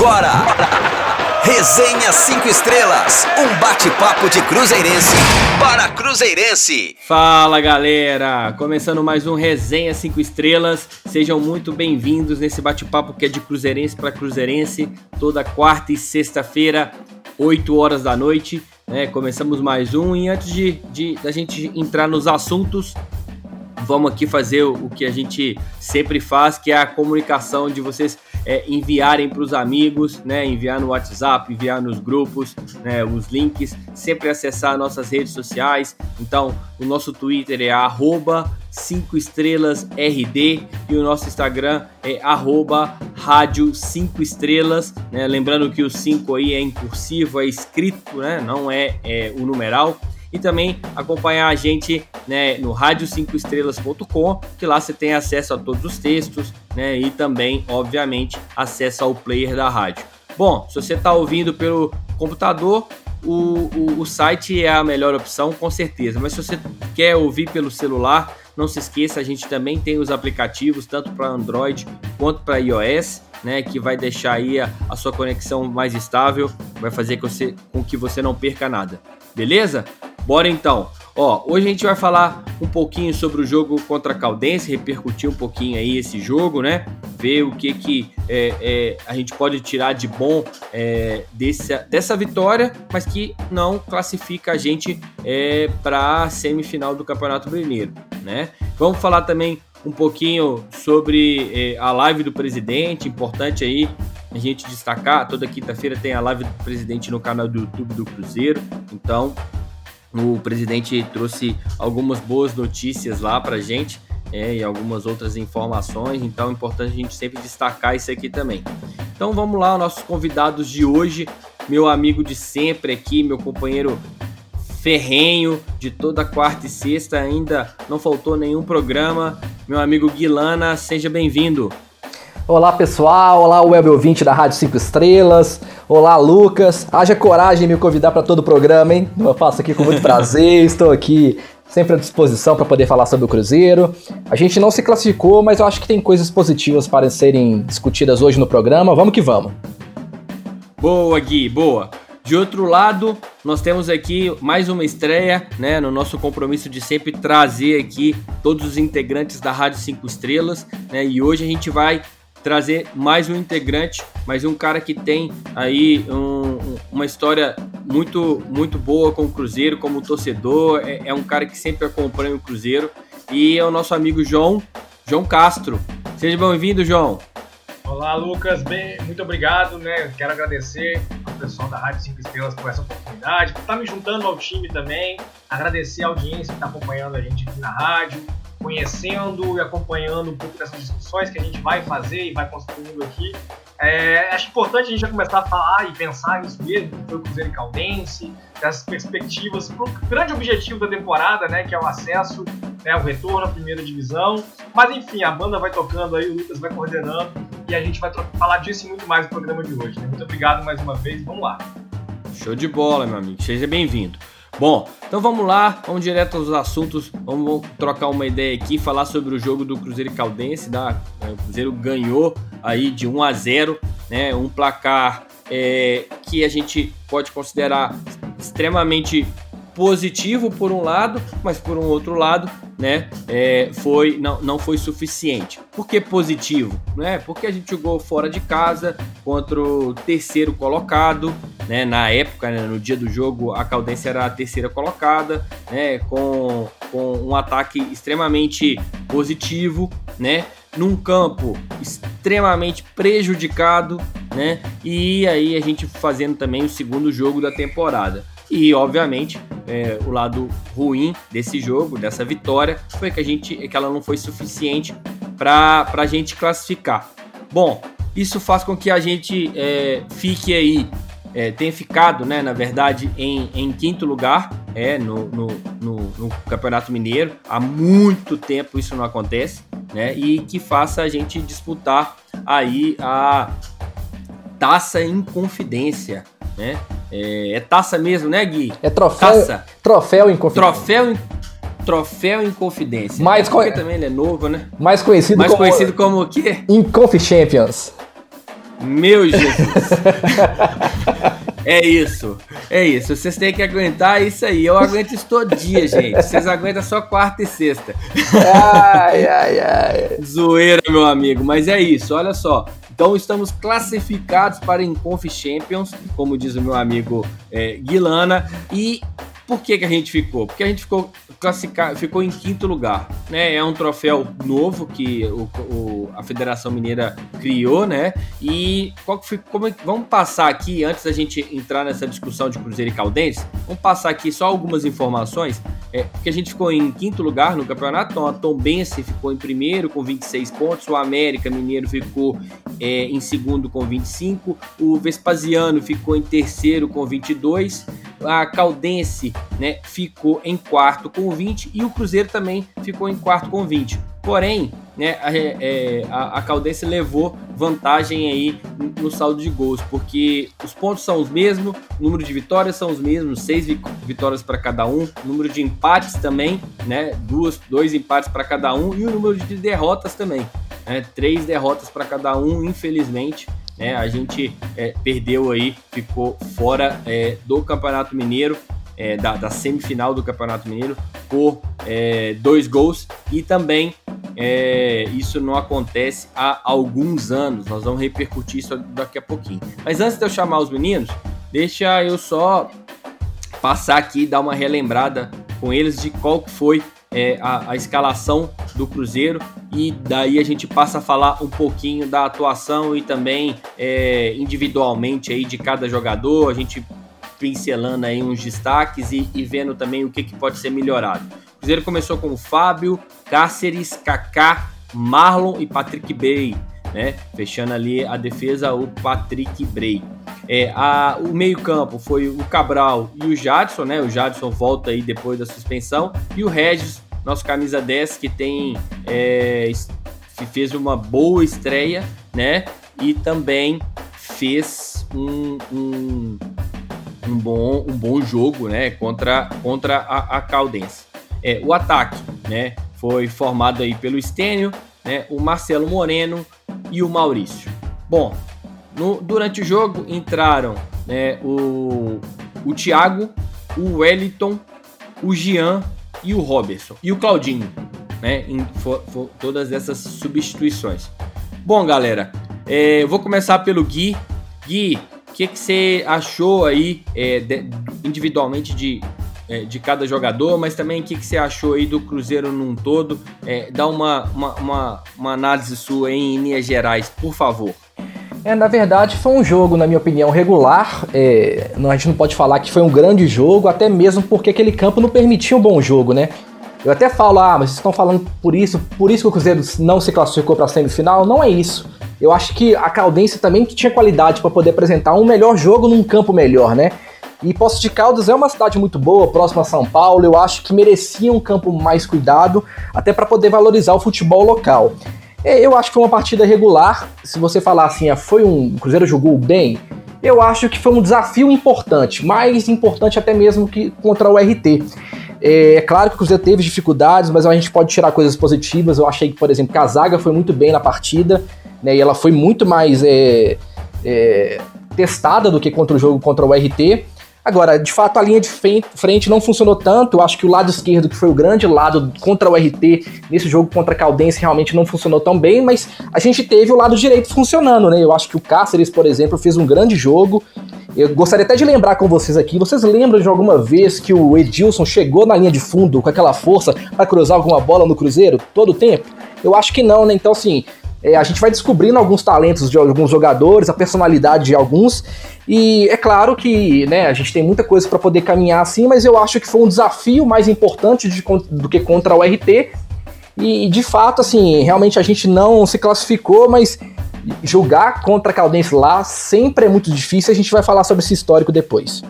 agora. Resenha 5 Estrelas, um bate-papo de Cruzeirense para Cruzeirense. Fala galera, começando mais um Resenha 5 Estrelas. Sejam muito bem-vindos nesse bate-papo que é de Cruzeirense para Cruzeirense, toda quarta e sexta-feira, 8 horas da noite. Né? Começamos mais um e antes de, de da gente entrar nos assuntos, vamos aqui fazer o, o que a gente sempre faz, que é a comunicação de vocês é, enviarem para os amigos, né? Enviar no WhatsApp, enviar nos grupos, né? Os links, sempre acessar nossas redes sociais. Então, o nosso Twitter é arroba 5 estrelas RD e o nosso Instagram é arroba rádio 5 estrelas, né? Lembrando que o 5 aí é em cursivo, é escrito, né? Não é, é o numeral e também acompanhar a gente né, no rádio5estrelas.com, que lá você tem acesso a todos os textos né, e também, obviamente, acesso ao player da rádio. Bom, se você está ouvindo pelo computador, o, o, o, site é a melhor opção, com certeza. Mas se você quer ouvir pelo celular, não se esqueça, a gente também tem os aplicativos, tanto para Android quanto para iOS, né? Que vai deixar aí a, a, sua conexão mais estável, vai fazer com, você, com que você não perca nada. Beleza? Bora então. Ó, hoje a gente vai falar um pouquinho sobre o jogo contra a Caldense, repercutir um pouquinho aí esse jogo, né? Ver o que que é, é, a gente pode tirar de bom é, desse, dessa vitória, mas que não classifica a gente é, para a semifinal do Campeonato Brasileiro, né? Vamos falar também um pouquinho sobre é, a live do presidente, importante aí a gente destacar. Toda quinta-feira tem a live do presidente no canal do YouTube do Cruzeiro, então o presidente trouxe algumas boas notícias lá para gente é, e algumas outras informações, então é importante a gente sempre destacar isso aqui também. Então vamos lá, nossos convidados de hoje, meu amigo de sempre aqui, meu companheiro ferrenho de toda quarta e sexta, ainda não faltou nenhum programa, meu amigo Guilana, seja bem-vindo. Olá pessoal, olá web ouvinte da Rádio 5 Estrelas, olá Lucas, haja coragem de me convidar para todo o programa, hein? Eu faço aqui com muito prazer, estou aqui sempre à disposição para poder falar sobre o Cruzeiro. A gente não se classificou, mas eu acho que tem coisas positivas para serem discutidas hoje no programa, vamos que vamos. Boa Gui, boa. De outro lado, nós temos aqui mais uma estreia, né, no nosso compromisso de sempre trazer aqui todos os integrantes da Rádio 5 Estrelas, né, e hoje a gente vai trazer mais um integrante, mais um cara que tem aí um, uma história muito muito boa com o Cruzeiro, como torcedor, é, é, um cara que sempre acompanha o Cruzeiro e é o nosso amigo João, João Castro. Seja bem-vindo, João. Olá, Lucas, bem, muito obrigado, né? Quero agradecer ao pessoal da Rádio 5 Estrelas por essa oportunidade, por estar me juntando ao time também, agradecer a audiência que está acompanhando a gente aqui na rádio, conhecendo e acompanhando um pouco dessas discussões que a gente vai fazer e vai construindo aqui. É, acho importante a gente já começar a falar e pensar nisso mesmo, foi o Cruzeiro e Caldense, dessas perspectivas para o grande objetivo da temporada, né, que é o acesso, né, o retorno à primeira divisão. Mas enfim, a banda vai tocando aí, o Lucas vai coordenando e a gente vai falar disso e muito mais no programa de hoje. Né? Muito obrigado mais uma vez, vamos lá. Show de bola, meu amigo, seja bem-vindo. Bom, então vamos lá, vamos direto aos assuntos, vamos trocar uma ideia aqui, falar sobre o jogo do Cruzeiro e Caldense, da, né? o Cruzeiro ganhou aí de 1 a 0, né, um placar é, que a gente pode considerar extremamente positivo por um lado, mas por um outro lado, né, é, foi não, não foi suficiente. Por que positivo? Né? Porque a gente jogou fora de casa contra o terceiro colocado, né? Na época, né, no dia do jogo, a Caldense era a terceira colocada, né? Com, com um ataque extremamente positivo, né? Num campo extremamente prejudicado, né? E aí a gente fazendo também o segundo jogo da temporada. E, obviamente, é, o lado ruim desse jogo, dessa vitória, foi que a gente que ela não foi suficiente para a gente classificar. Bom, isso faz com que a gente é, fique aí, é, tenha ficado, né, na verdade, em, em quinto lugar é, no, no, no, no, Campeonato Mineiro. Há muito tempo isso não acontece, né? E que faça a gente disputar aí a taça em confidência, né? É, é, taça mesmo, né, Gui? É troféu. Taça. Troféu em confidência. Troféu em, troféu em confidência. Mais Porque também ele é novo, né? Mais conhecido Mais como. conhecido como o quê? Inconf Champions. Meu Jesus. É isso, é isso. Vocês têm que aguentar isso aí. Eu aguento isso todo dia, gente. Vocês aguentam só quarta e sexta. Ai, ai, ai. Zoeira, meu amigo. Mas é isso, olha só. Então estamos classificados para Inconf Champions, como diz o meu amigo é, Guilana. E por que, que a gente ficou? Porque a gente ficou classificado, ficou em quinto lugar, né? É um troféu novo que o, o, a Federação Mineira criou, né? E qual que foi, como, é vamos passar aqui antes da gente entrar nessa discussão de Cruzeiro e Caldense, vamos passar aqui só algumas informações, é, porque a gente ficou em quinto lugar no campeonato, então a Tombense ficou em primeiro com 26 pontos, o América Mineiro ficou é, em segundo com 25, o Vespasiano ficou em terceiro com 22, a Caldense, né, ficou em quarto com 20 e o Cruzeiro também ficou em quarto com 20. Porém, né, a, é, a, a Caldense levou vantagem aí no saldo de gols, porque os pontos são os mesmos, o número de vitórias são os mesmos, seis vitórias para cada um, o número de empates também, né, duas, dois empates para cada um e o número de derrotas também, né, três derrotas para cada um, infelizmente. Né, a gente é, perdeu aí, ficou fora é, do Campeonato Mineiro é, da, da, semifinal do Campeonato Mineiro por é, dois gols e também é, isso não acontece há alguns anos. Nós vamos repercutir isso daqui a pouquinho. Mas antes de eu chamar os meninos, deixa eu só passar aqui dar uma relembrada com eles de qual foi é, a, a, escalação do Cruzeiro e daí a gente passa a falar um pouquinho da atuação e também é, individualmente aí de cada jogador. A gente pincelando aí uns destaques e, e vendo também o que, que pode ser melhorado. O Cruzeiro começou com o Fábio, Cáceres, Kaká, Marlon e Patrick Bray, né? Fechando ali a defesa, o Patrick Bray. É, a, o meio-campo foi o Cabral e o Jadson, né? O Jadson volta aí depois da suspensão. E o Regis, nosso camisa 10, que tem. É, fez uma boa estreia, né? E também fez um, um um bom, um bom jogo né, contra, contra a, a Caldense. É, o ataque né, foi formado aí pelo Estênio, né, o Marcelo Moreno e o Maurício. Bom, no, durante o jogo entraram né, o, o Thiago, o Wellington, o Jean e o Robertson. E o Claudinho, né? Em for, for, todas essas substituições. Bom, galera, é, vou começar pelo Gui. Gui, o que, que você achou aí é, de, individualmente de, é, de cada jogador, mas também o que, que você achou aí do Cruzeiro num todo? É, dá uma, uma, uma, uma análise sua em linhas gerais, por favor. É, na verdade, foi um jogo, na minha opinião, regular. É, a gente não pode falar que foi um grande jogo, até mesmo porque aquele campo não permitia um bom jogo, né? Eu até falo, ah, mas vocês estão falando por isso, por isso que o Cruzeiro não se classificou para a semifinal. Não é isso. Eu acho que a Caldense também tinha qualidade para poder apresentar um melhor jogo num campo melhor, né? E Poços de Caldas é uma cidade muito boa, próxima a São Paulo. Eu acho que merecia um campo mais cuidado, até para poder valorizar o futebol local. É, eu acho que foi uma partida regular. Se você falar assim, ah, foi um o Cruzeiro jogou bem, eu acho que foi um desafio importante, mais importante até mesmo que contra o RT. É, é, claro que o Cruzeiro teve dificuldades, mas a gente pode tirar coisas positivas. Eu achei que, por exemplo, que a zaga foi muito bem na partida né? E ela foi muito mais é, é, testada do que contra o jogo contra o RT. Agora, de fato, a linha de frente não funcionou tanto. Eu acho que o lado esquerdo, que foi o grande lado contra o RT, nesse jogo contra a Caldense, realmente não funcionou tão bem, mas a gente teve o lado direito funcionando, né? Eu acho que o Cáceres, por exemplo, fez um grande jogo. Eu gostaria até de lembrar com vocês aqui. Vocês lembram de alguma vez que o Edilson chegou na linha de fundo com aquela força para cruzar alguma bola no Cruzeiro todo o tempo? Eu acho que não, né? Então, assim, é, a gente vai descobrindo alguns talentos de alguns jogadores, a personalidade de alguns, e é claro que né, a gente tem muita coisa para poder caminhar assim, mas eu acho que foi um desafio mais importante de, do que contra o RT. E, de fato, assim, realmente a gente não se classificou, mas jogar contra a Caldense lá sempre é muito difícil. A gente vai falar sobre esse histórico depois.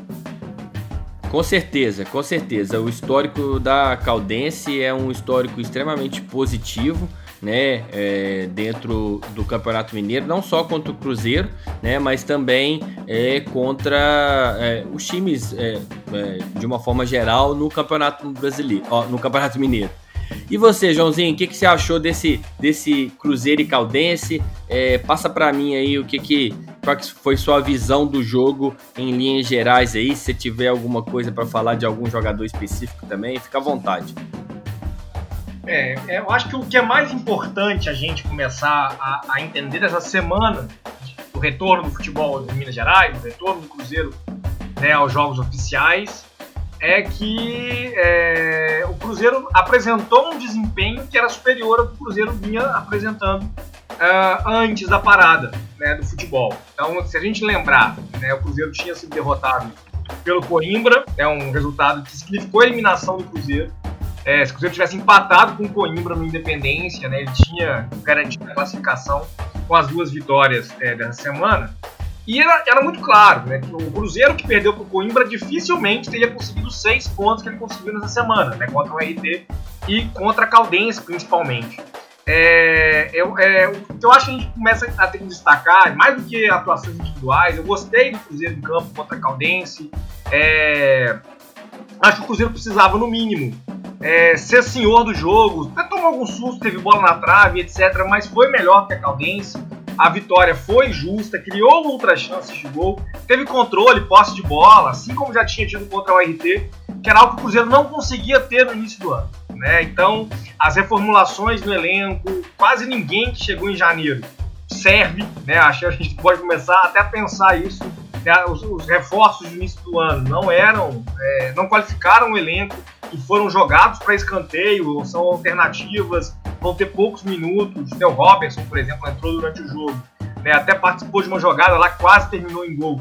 Com certeza, com certeza. O histórico da Caldense é um histórico extremamente positivo né, é, dentro do Campeonato Mineiro, não só contra o Cruzeiro, né, mas também é, contra é, os times é, é, de uma forma geral no Campeonato Brasileiro, ó, no Campeonato Mineiro. E você, Joãozinho, o que, que você achou desse, desse Cruzeiro e Caldense? É, passa para mim aí o que, que qual que foi sua visão do jogo em linhas gerais aí. Se tiver alguma coisa para falar de algum jogador específico também, fica à vontade. É, é, eu acho que o que é mais importante a gente começar a, a entender essa semana do retorno do futebol de Minas Gerais, do retorno do Cruzeiro né, aos jogos oficiais, é que é, o Cruzeiro apresentou um desempenho que era superior ao que o Cruzeiro vinha apresentando uh, antes da parada né, do futebol. Então, se a gente lembrar, né, o Cruzeiro tinha sido derrotado pelo Coimbra, é um resultado que significou a eliminação do Cruzeiro. É, se o Cruzeiro tivesse empatado com o Coimbra no Independência, né, ele tinha garantido a classificação com as duas vitórias é, dessa semana. E era, era, muito claro né, que o Cruzeiro que perdeu para o Coimbra dificilmente teria conseguido os seis pontos que ele conseguiu nessa semana, né, contra o RT e contra a Caldense, principalmente. É, eu, é, eu acho que a gente começa a ter que destacar, mais do que atuações individuais, eu gostei do Cruzeiro em campo contra a Caldense. É, acho que o Cruzeiro precisava, no mínimo, é, ser senhor do jogo. Até tomou algum susto, teve bola na trave, etc. Mas foi melhor que a Caldense. A vitória foi justa, criou outras chances de gol, teve controle, posse de bola, assim como já tinha tido contra o RT, que era algo que o Cruzeiro não conseguia ter no início do ano. Né? Então, as reformulações no elenco, quase ninguém que chegou em janeiro serve, né? Acho que a gente pode começar até a pensar isso. Né? Os, os, reforços do início do ano não eram, é, não qualificaram o elenco e foram jogados para escanteio, são alternativas, vão ter poucos minutos. Né? O Robertson, por exemplo, entrou durante o jogo, né? até participou de uma jogada lá, quase terminou em gol.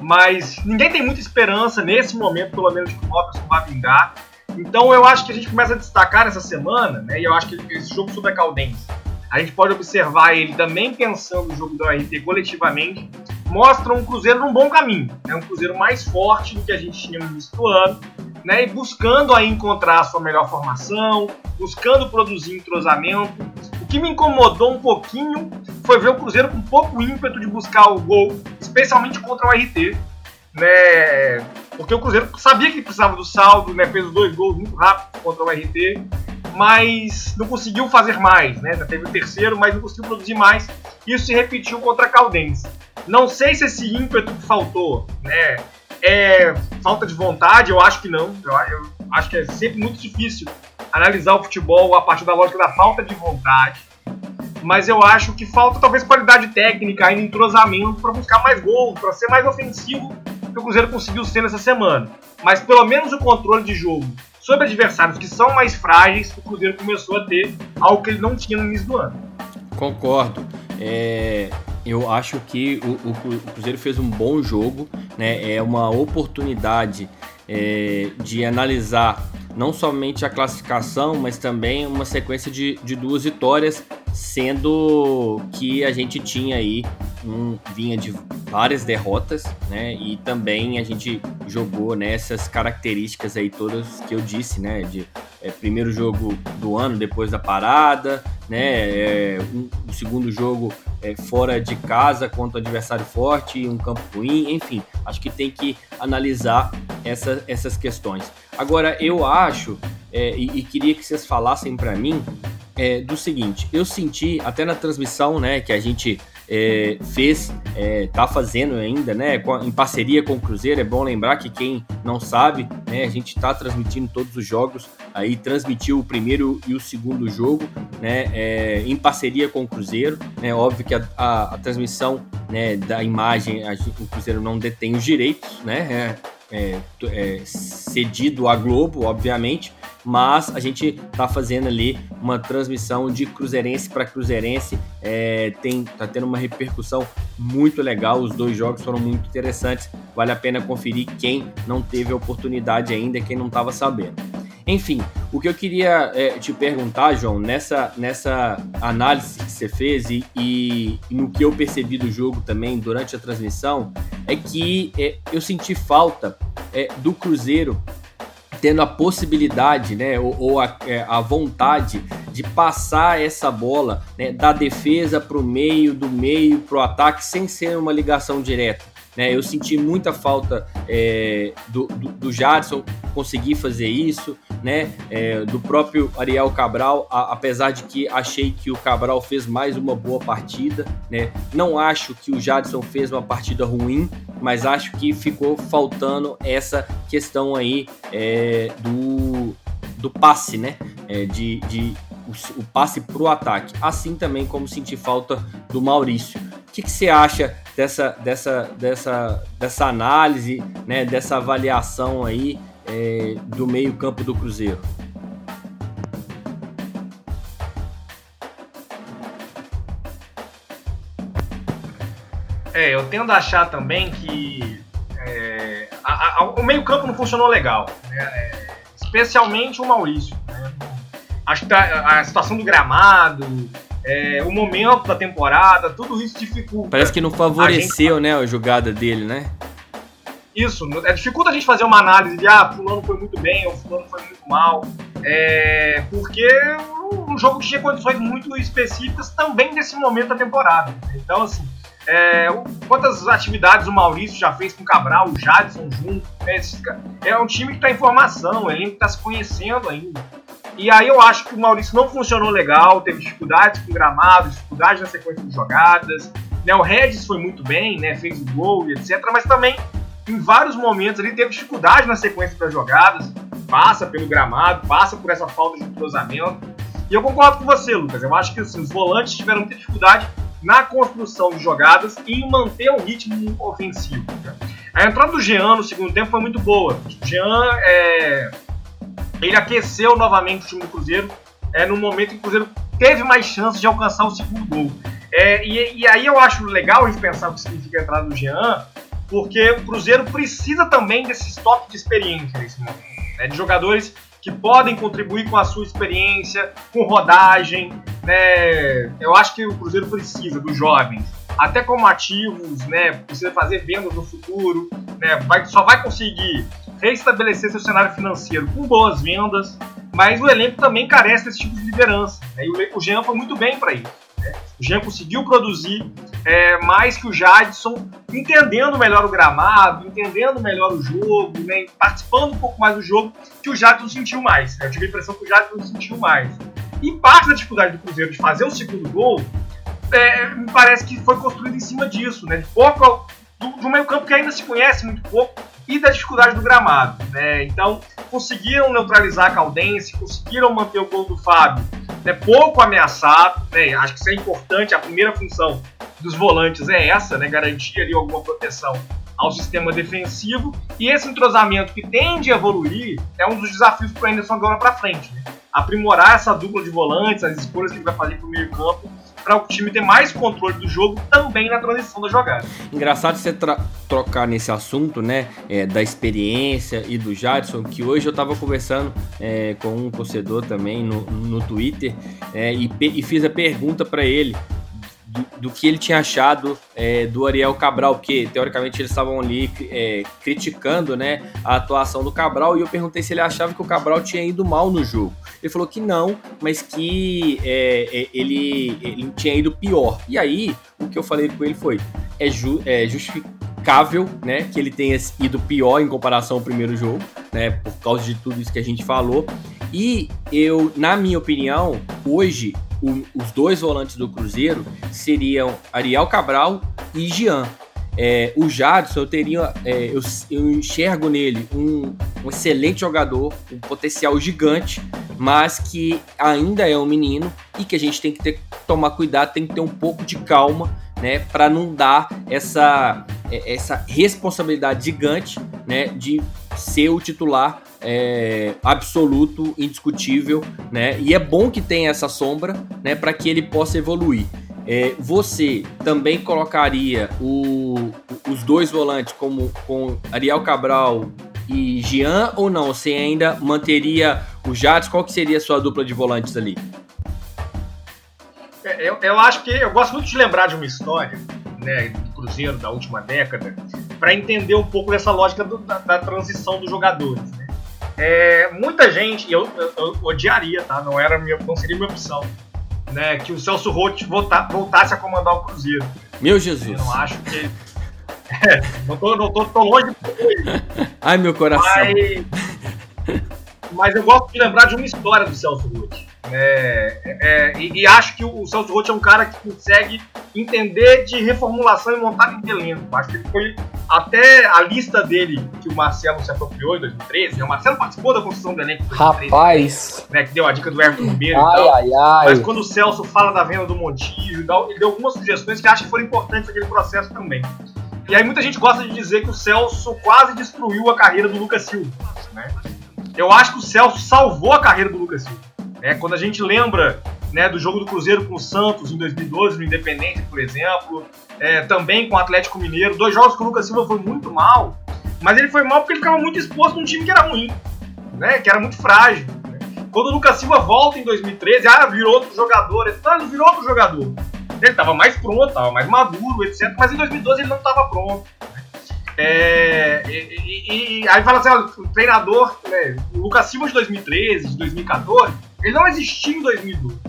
Mas ninguém tem muita esperança nesse momento, pelo menos, que o Robertson vai vingar. Então eu acho que a gente começa a destacar essa semana, né? E eu acho que esse jogo sobre a Caldense, a gente pode observar ele também pensando no jogo da RT coletivamente, mostra um Cruzeiro num bom caminho. É né? um Cruzeiro mais forte do que a gente tinha no início do ano, né? E buscando aí encontrar a sua melhor formação, buscando produzir entrosamento. O que me incomodou um pouquinho foi ver o Cruzeiro com pouco ímpeto de buscar o gol, especialmente contra o RT né? Porque o Cruzeiro sabia que precisava do saldo, né? Fez dois gols muito rápido contra o RT, mas não conseguiu fazer mais, né? Teve o terceiro, mas não conseguiu produzir mais. Isso se repetiu contra a Caldense. Não sei se esse ímpeto que faltou, né? É falta de vontade, eu acho que não. Eu, eu acho que é sempre muito difícil analisar o futebol a partir da lógica da falta de vontade mas eu acho que falta talvez qualidade técnica e entrosamento para buscar mais gols, para ser mais ofensivo que o Cruzeiro conseguiu ser nessa semana. Mas pelo menos o controle de jogo sobre adversários que são mais frágeis, o Cruzeiro começou a ter algo que ele não tinha no início do ano. Concordo. É, eu acho que o, o, Cruzeiro fez um bom jogo, né? É uma oportunidade é, de analisar não somente a classificação, mas também uma sequência de, de duas vitórias, sendo que a gente tinha aí um, vinha de várias derrotas, né? E também a gente jogou nessas características aí todas que eu disse, né? De é, primeiro jogo do ano depois da parada, né? É, um, o segundo jogo é, fora de casa contra um adversário forte, um campo ruim, enfim, acho que tem que analisar essa, essas questões. Agora, eu acho é, e, e, queria que vocês falassem para mim é, do seguinte: eu senti até na transmissão, né, que a gente é, fez, é, tá fazendo ainda, né, em parceria com o Cruzeiro. É bom lembrar que quem não sabe, né, a gente está transmitindo todos os jogos, aí transmitiu o primeiro e o segundo jogo, né, é, em parceria com o Cruzeiro. É óbvio que a, a, a transmissão né, da imagem, a, o Cruzeiro não detém os direitos, né, é, é, cedido à Globo, obviamente, mas a gente tá fazendo ali uma transmissão de cruzeirense para cruzeirense, é, tem tá tendo uma repercussão muito legal, os dois jogos foram muito interessantes, vale a pena conferir quem não teve a oportunidade ainda, quem não estava sabendo. Enfim, o que eu queria é, te perguntar, João, nessa, nessa análise que você fez e, e, no que eu percebi do jogo também durante a transmissão, é que é, eu senti falta é, do Cruzeiro tendo a possibilidade, né, ou, ou a, é, a, vontade de passar essa bola né, da defesa para o meio, do meio para o ataque, sem ser uma ligação direta. Né? Eu senti muita falta é, do, do, do Jadson conseguir fazer isso, né? É, do próprio Ariel Cabral, a, apesar de que achei que o Cabral fez mais uma boa partida, né? Não acho que o Jadson fez uma partida ruim, mas acho que ficou faltando essa questão aí é, do, do passe, né? É, de, de o, o passe para o ataque. Assim também como senti falta do Maurício. O que, você acha dessa, dessa, dessa, dessa análise, né, dessa avaliação aí é, do meio campo do Cruzeiro? É, eu tendo a achar também que é, a, a, o meio campo não funcionou legal, né? é, especialmente o Maurício. Né? Acho que a, a situação do gramado, é, o momento da temporada, tudo isso dificulta. Parece que não favoreceu, gente... né, a jogada dele, né? Isso, é, dificulta a gente fazer uma análise de ah, fulano foi muito bem ou fulano foi muito mal. É, porque um jogo tinha condições muito específicas também nesse momento da temporada. Então, assim, é, quantas atividades o Maurício já fez com o Cabral, o Jadson junto. Né, é um time que está em formação, ele está se conhecendo ainda. E aí eu acho que o Maurício não funcionou legal, teve dificuldades com gramado, dificuldades na sequência de jogadas. Né, o Regis foi muito bem, né, fez o gol e etc. Mas também, em vários momentos, ele teve dificuldade na sequência das jogadas. Passa pelo gramado, passa por essa falta de cruzamento. E eu concordo com você, Lucas. Eu acho que assim, os volantes tiveram muita dificuldade na construção de jogadas e em manter um ritmo ofensivo. A entrada do Jean no segundo tempo foi muito boa. O Jean é, ele aqueceu novamente o time do Cruzeiro é, no momento em que o Cruzeiro teve mais chances de alcançar o segundo gol. É, e, e, aí eu acho legal a gente pensar o que significa a entrada do Jean, porque o Cruzeiro precisa também desse estoque de experiência nesse momento. Né, de jogadores que podem contribuir com a sua experiência, com rodagem. Né? Eu acho que o Cruzeiro precisa dos jovens, até como ativos, né? precisa fazer vendas no futuro, né? vai, só vai conseguir reestabelecer seu cenário financeiro com boas vendas, mas o elenco também carece desse tipo de liderança. Né? E o Jean foi muito bem para isso. Né? O Jean conseguiu produzir é, mais que o Jadson, entendendo melhor o gramado, entendendo melhor o jogo, né? participando um pouco mais do jogo, que o Jadson sentiu mais. Eu tive a impressão que o Jadson sentiu mais. E parte da dificuldade do Cruzeiro de fazer o segundo gol, é, me parece que foi construído em cima disso, né? De pouco do, do meio campo que ainda se conhece muito pouco e da dificuldade do gramado. Né? Então, conseguiram neutralizar a Caldense, conseguiram manter o gol do Fábio né, pouco ameaçado. Né? Acho que isso é importante. A primeira função dos volantes é essa, né? garantir ali alguma proteção ao sistema defensivo. E esse entrosamento que tende a evoluir é um dos desafios para o Anderson agora para frente. Né? Aprimorar essa dupla de volantes, as escolhas que ele vai fazer para o meio campo para o time ter mais controle do jogo também na transição da jogada. Engraçado você trocar nesse assunto, né, é, da experiência e do Jadson, que hoje eu estava conversando é, com um torcedor também no, no Twitter é, e, e fiz a pergunta para ele do, que ele tinha achado é, do Ariel Cabral, porque teoricamente eles estavam ali é, criticando né, a atuação do Cabral, e eu perguntei se ele achava que o Cabral tinha ido mal no jogo. Ele falou que não, mas que é, é ele, ele tinha ido pior. E aí, o que eu falei com ele foi: é, ju, é justificável né, que ele tenha ido pior em comparação ao primeiro jogo, né, por causa de tudo isso que a gente falou. E eu, na minha opinião, hoje o, os dois volantes do Cruzeiro seriam Ariel Cabral e Jean. É, o Jadson, eu teria, é, eu, eu, enxergo nele um, um, excelente jogador, um potencial gigante, mas que ainda é um menino e que a gente tem que ter, tomar cuidado, tem que ter um pouco de calma, né, para não dar essa, é, essa responsabilidade gigante, né, de ser o titular é, absoluto, indiscutível, né? E é bom que tenha essa sombra, né, para que ele possa evoluir. É, você também colocaria o, os dois volantes como com Ariel Cabral e Jean ou não? Você ainda manteria o Jades? Qual que seria a sua dupla de volantes ali? É, eu, eu acho que eu gosto muito de lembrar de uma história né, do Cruzeiro da última década para entender um pouco dessa lógica do, da, da, transição dos jogadores. Né? É, muita gente, eu, eu, eu, odiaria, tá? Não, era minha, não seria minha opção. Né, que o Celso Roth voltasse a comandar o Cruzeiro. Meu Jesus. Eu não acho que. É, não, tô, não tô, tô longe Ai, meu coração. Mas, mas eu gosto de lembrar de uma história do Celso Roth. É, é, e, e, acho que o Celso Roth é um cara que consegue entender de reformulação e montagem de elenco. Acho que ele foi até a lista dele que o Marcelo se apropriou em 2013. Né? O Marcelo participou da construção do elenco em 2013. Rapaz! Né, que deu a dica do Everton Ribeiro ai, e tal. Ai, ai. Mas quando o Celso fala da venda do Montijo, ele deu algumas sugestões que acho que foram importantes naquele processo também. E aí muita gente gosta de dizer que o Celso quase destruiu a carreira do Lucas Silva. Né? Eu acho que o Celso salvou a carreira do Lucas Silva. É, quando a gente lembra né, do jogo do Cruzeiro com o Santos em 2012, no Independente, por exemplo, é, também com o Atlético Mineiro, dois jogos que o Lucas Silva foi muito mal, mas ele foi mal porque ele ficava muito exposto num time que era ruim, né, que era muito frágil. Né. Quando o Lucas Silva volta em 2013, ah, virou outro jogador, ele, ah, virou outro jogador. Ele estava mais pronto, estava mais maduro, etc. Mas em 2012 ele não estava pronto. É, e, e, e, aí fala assim, o treinador, né, o Lucas Silva de 2013, de 2014, ele não existia em 2012.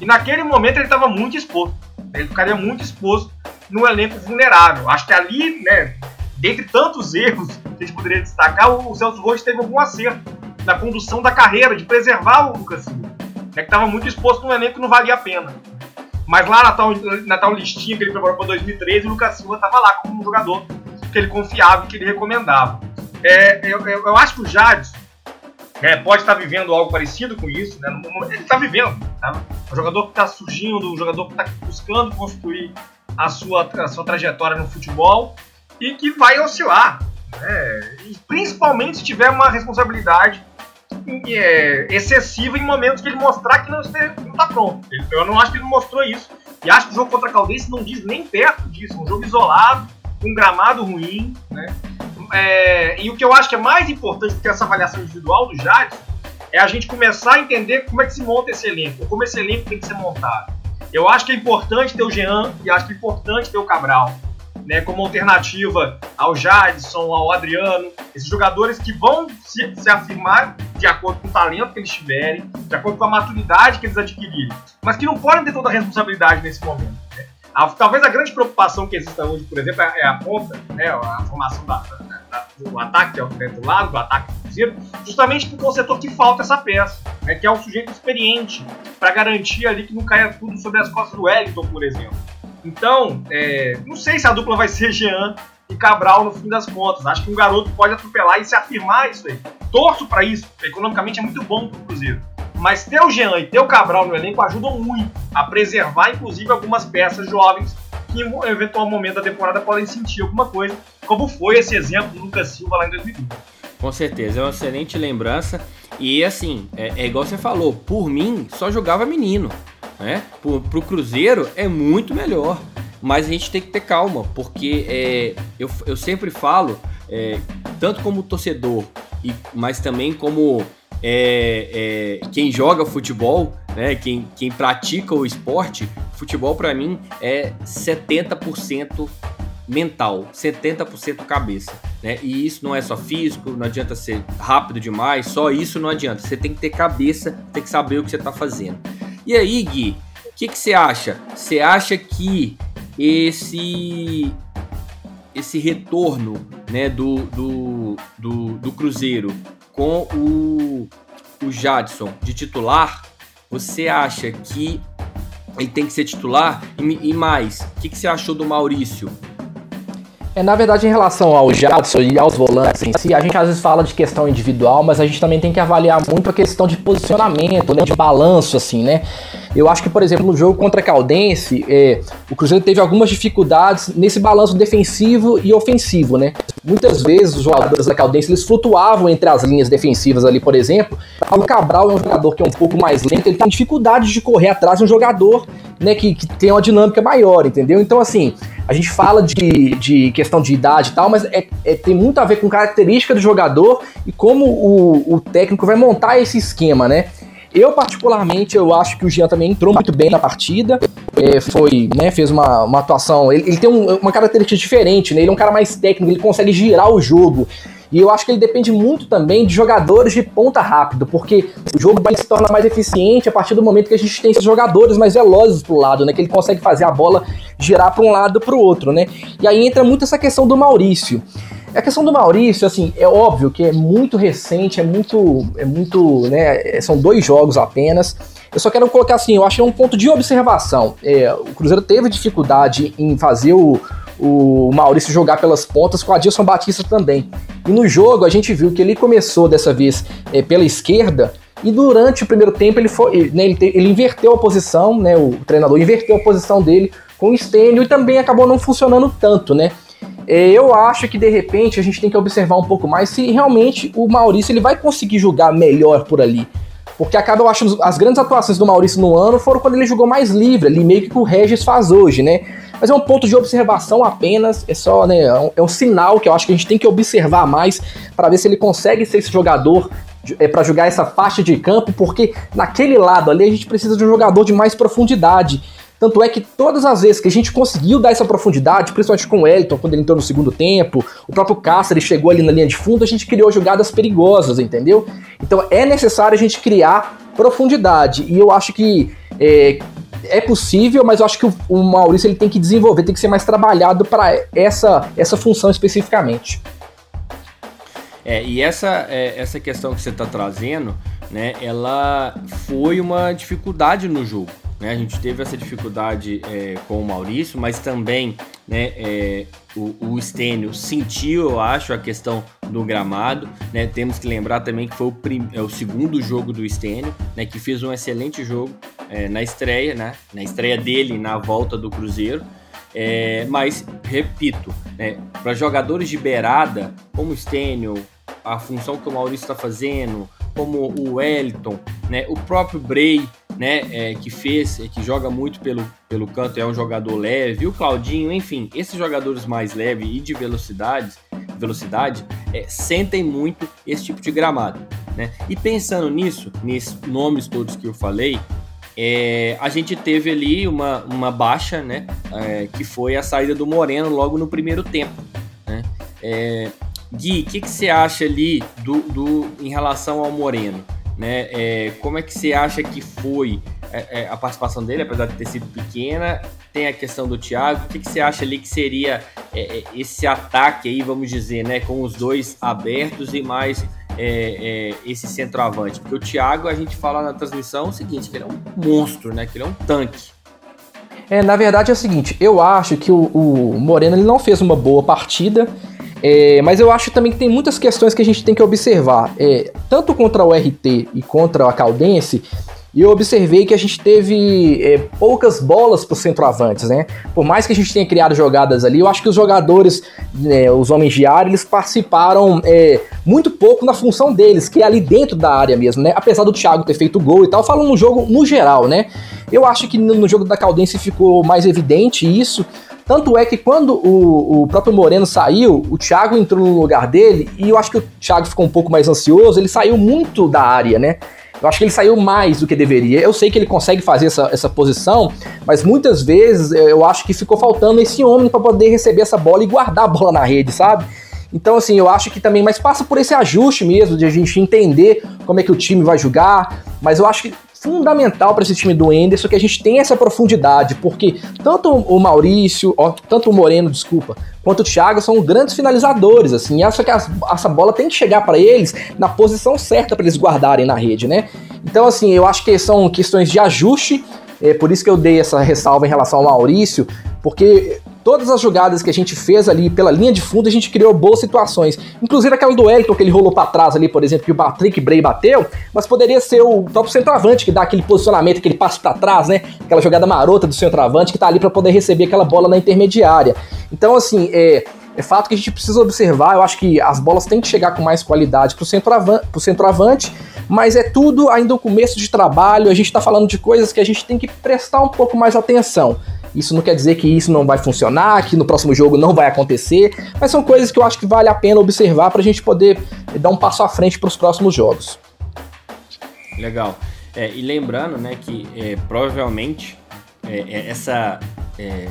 E naquele momento ele estava muito exposto. Ele ficaria muito exposto no elenco vulnerável. Acho que ali, né, dentre tantos erros que a gente poderia destacar, o Celso Rocha teve algum acerto na condução da carreira, de preservar o Lucas Silva, né, que estava muito exposto num elenco que não valia a pena. Mas lá na tal, na tal listinha que ele preparou para 2013, o Lucas Silva estava lá como um jogador que ele confiava e que ele recomendava. É, eu, eu, eu, acho que o Jadson é, pode estar vivendo algo parecido com isso, né? Ele está vivendo, tá? Um jogador que está surgindo, um jogador que está buscando construir a sua, a sua trajetória no futebol e que vai oscilar, né? Principalmente se tiver uma responsabilidade é, excessiva em momentos que ele mostrar que não está pronto. Eu não acho que ele mostrou isso. E acho que o jogo contra a Caldense não diz nem perto disso. Um jogo isolado, um gramado ruim, né? É, e o que eu acho que é mais importante do que essa avaliação individual do Jadson é a gente começar a entender como é que se monta esse elenco, como esse elenco tem que ser montado. Eu acho que é importante ter o Jean e acho que é importante ter o Cabral, né, como alternativa ao Jadson, ao Adriano, esses jogadores que vão se, se afirmar de acordo com o talento que eles tiverem, de acordo com a maturidade que eles adquirirem, mas que não podem ter toda a responsabilidade nesse momento. Né? A, talvez a grande preocupação que exista hoje, por exemplo, é, é a ponta, né, a formação da, da, da, do ataque, né, do lado do ataque do Cruzeiro, justamente porque é um setor que falta essa peça, né, que é um sujeito experiente para garantir ali que não caia tudo sobre as costas do Wellington, por exemplo. Então, é, não sei se a dupla vai ser Jean e Cabral no fim das contas. Acho que um garoto pode atropelar e se afirmar isso aí. Torço para isso, economicamente é muito bom para o Cruzeiro. Mas ter o Jean e ter o Cabral no elenco ajudam muito a preservar, inclusive, algumas peças jovens que em eventual momento da temporada podem sentir alguma coisa, como foi esse exemplo do Lucas Silva lá em 2020. Com certeza, é uma excelente lembrança. E assim, é, é igual você falou, por mim, só jogava menino. Né? Pro, pro Cruzeiro é muito melhor. Mas a gente tem que ter calma, porque é, eu, eu sempre falo, é, tanto como torcedor, e, mas também como é, é, quem joga futebol, né, quem, quem pratica o esporte, futebol para mim é 70% mental, 70% cabeça. Né? E isso não é só físico, não adianta ser rápido demais, só isso não adianta. Você tem que ter cabeça, tem que saber o que você está fazendo. E aí, Gui, o que, que você acha? Você acha que esse esse retorno né, do, do, do, do Cruzeiro com o, o Jadson de titular, você acha que ele tem que ser titular? E, e mais, o que, que você achou do Maurício? É, na verdade, em relação ao Jadson e aos volantes em si, a gente às vezes fala de questão individual, mas a gente também tem que avaliar muito a questão de posicionamento, né, de balanço, assim, né? Eu acho que, por exemplo, no jogo contra a Caldense, é, o Cruzeiro teve algumas dificuldades nesse balanço defensivo e ofensivo, né? Muitas vezes os jogadores da Caldense eles flutuavam entre as linhas defensivas ali, por exemplo. O Cabral é um jogador que é um pouco mais lento, ele tem dificuldade de correr atrás de um jogador né, que, que tem uma dinâmica maior, entendeu? Então, assim, a gente fala de, de questão de idade e tal, mas é, é, tem muito a ver com característica do jogador e como o, o técnico vai montar esse esquema, né? Eu, particularmente, eu acho que o Jean também entrou muito bem na partida. É, foi, né, fez uma, uma atuação. Ele, ele tem um, uma característica diferente, né? Ele é um cara mais técnico, ele consegue girar o jogo. E eu acho que ele depende muito também de jogadores de ponta rápido, porque o jogo vai se tornar mais eficiente a partir do momento que a gente tem esses jogadores mais velozes pro lado, né? Que ele consegue fazer a bola girar para um lado para o outro, né? E aí entra muito essa questão do Maurício. A questão do Maurício, assim, é óbvio que é muito recente, é muito, é muito, né? São dois jogos apenas. Eu só quero colocar assim, eu acho que é um ponto de observação. É, o Cruzeiro teve dificuldade em fazer o, o Maurício jogar pelas pontas com o Adilson Batista também. E no jogo a gente viu que ele começou dessa vez é, pela esquerda e durante o primeiro tempo ele, foi, né, ele, ele, inverteu a posição, né, o treinador inverteu a posição dele com o Stênio e também acabou não funcionando tanto, né? É, eu acho que de repente a gente tem que observar um pouco mais se realmente o Maurício ele vai conseguir jogar melhor por ali. Porque acaba, eu acho, as grandes atuações do Maurício no ano foram quando ele jogou mais livre, ali meio que o Regis faz hoje, né? Mas é um ponto de observação apenas, é só, né? É um, é um sinal que eu acho que a gente tem que observar mais para ver se ele consegue ser esse jogador é, para jogar essa faixa de campo, porque naquele lado ali a gente precisa de um jogador de mais profundidade. Tanto é que todas as vezes que a gente conseguiu dar essa profundidade, principalmente com o Elton, quando ele entrou no segundo tempo, o próprio Cáceres chegou ali na linha de fundo, a gente criou jogadas perigosas, entendeu? Então é necessário a gente criar profundidade. E eu acho que é, é possível, mas eu acho que o, o, Maurício ele tem que desenvolver, tem que ser mais trabalhado para essa, essa função especificamente. É, e essa, é, essa questão que você está trazendo, né, ela foi uma dificuldade no jogo. Né? A gente teve essa dificuldade é, com o Maurício, mas também né, é, o, o Stênio sentiu, eu acho, a questão do gramado. Né? Temos que lembrar também que foi o, prim, é, o segundo jogo do Stênio, né, que fez um excelente jogo é, na estreia, né, na estreia dele na volta do Cruzeiro. É, mas, repito, né, para jogadores de beirada, como o Stênio, a função que o Maurício está fazendo, como o Wellington, né, o próprio Bray, né, é, que fez, é, que joga muito pelo, pelo canto, é um jogador leve, o Claudinho, enfim, esses jogadores mais leves e de velocidade, velocidade é, sentem muito esse tipo de gramado. Né? E pensando nisso, nesses nomes todos que eu falei, é, a gente teve ali uma, uma baixa, né, é, que foi a saída do Moreno logo no primeiro tempo. Né? É, Gui, o que, que você acha ali do, do, em relação ao Moreno? Né? É, como é que você acha que foi é, é, a participação dele, apesar de ter sido pequena? Tem a questão do Thiago. O que, que você acha ali que seria é, é, esse ataque aí, vamos dizer, né, com os dois abertos e mais é, esse centroavante? Porque o Thiago, a gente fala na transmissão o seguinte, que ele é um monstro, né? Que ele é um tanque. É, na verdade é o seguinte, eu acho que o, o Moreno ele não fez uma boa partida. É, mas eu acho também que tem muitas questões que a gente tem que observar. É, tanto contra o RT e contra a Caldense, eu observei que a gente teve é, poucas bolas para os centroavantes, né? Por mais que a gente tenha criado jogadas ali, eu acho que os jogadores, né, os homens de área, eles participaram é, muito pouco na função deles, que é ali dentro da área mesmo, né? Apesar do Thiago ter feito gol e tal, falando no jogo no geral, né? Eu acho que no, jogo da Caldense ficou mais evidente isso. Tanto é que quando o, o próprio Moreno saiu, o Thiago entrou no lugar dele e eu acho que o Thiago ficou um pouco mais ansioso, ele saiu muito da área, né? Eu acho que ele saiu mais do que deveria. Eu sei que ele consegue fazer essa, essa posição, mas muitas vezes eh, eu acho que ficou faltando esse homem para poder receber essa bola e guardar a bola na rede, sabe? Então, assim, eu acho que também, mas passa por esse ajuste mesmo, de a gente entender como é que o time vai jogar. Mas eu acho que fundamental para esse time do Enderson que a gente tenha essa profundidade, porque tanto o Maurício, ó, tanto o Moreno, desculpa, quanto o Thiago são grandes finalizadores, assim, acho que as, essa bola tem que chegar para eles na posição certa para eles guardarem na rede, né? Então, assim, eu acho que são questões de ajuste, é por isso que eu dei essa ressalva em relação ao Maurício, porque Todas as jogadas que a gente fez ali pela linha de fundo, a gente criou boas situações. Inclusive aquela do Elton que ele rolou para trás ali, por exemplo, que o Patrick Bray bateu, mas poderia ser o próprio centroavante que dá aquele posicionamento, aquele passo para trás, né? Aquela jogada marota do centroavante que tá ali para poder receber aquela bola na intermediária. Então, assim, é, é fato que a gente precisa observar. Eu acho que as bolas têm que chegar com mais qualidade pro centroavante, pro centroavante mas é tudo ainda o começo de trabalho. A gente está falando de coisas que a gente tem que prestar um pouco mais atenção. Isso não quer dizer que isso não vai funcionar, que no próximo jogo não vai acontecer, mas são coisas que eu acho que vale a pena observar para a gente poder dar um passo à frente para os próximos jogos. Legal. É, e lembrando né, que é, provavelmente é, é essa, é,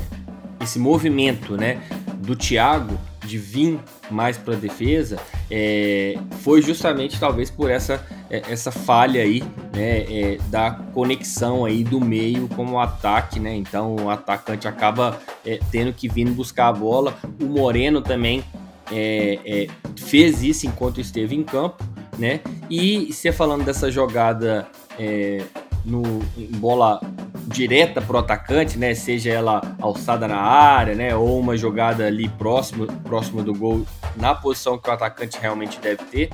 esse movimento né, do Thiago de vir mais para defesa é, foi justamente talvez por essa, é, essa falha aí né, é, da conexão aí do meio com o ataque, né? Então o atacante acaba é, tendo que vir buscar a bola. O Moreno também é, é, fez isso enquanto esteve em campo, né? E você falando dessa jogada no, em bola direta pro atacante, né? Seja ela alçada na área, né? Ou uma jogada ali próximo, próximo do gol, na posição que o atacante realmente deve ter,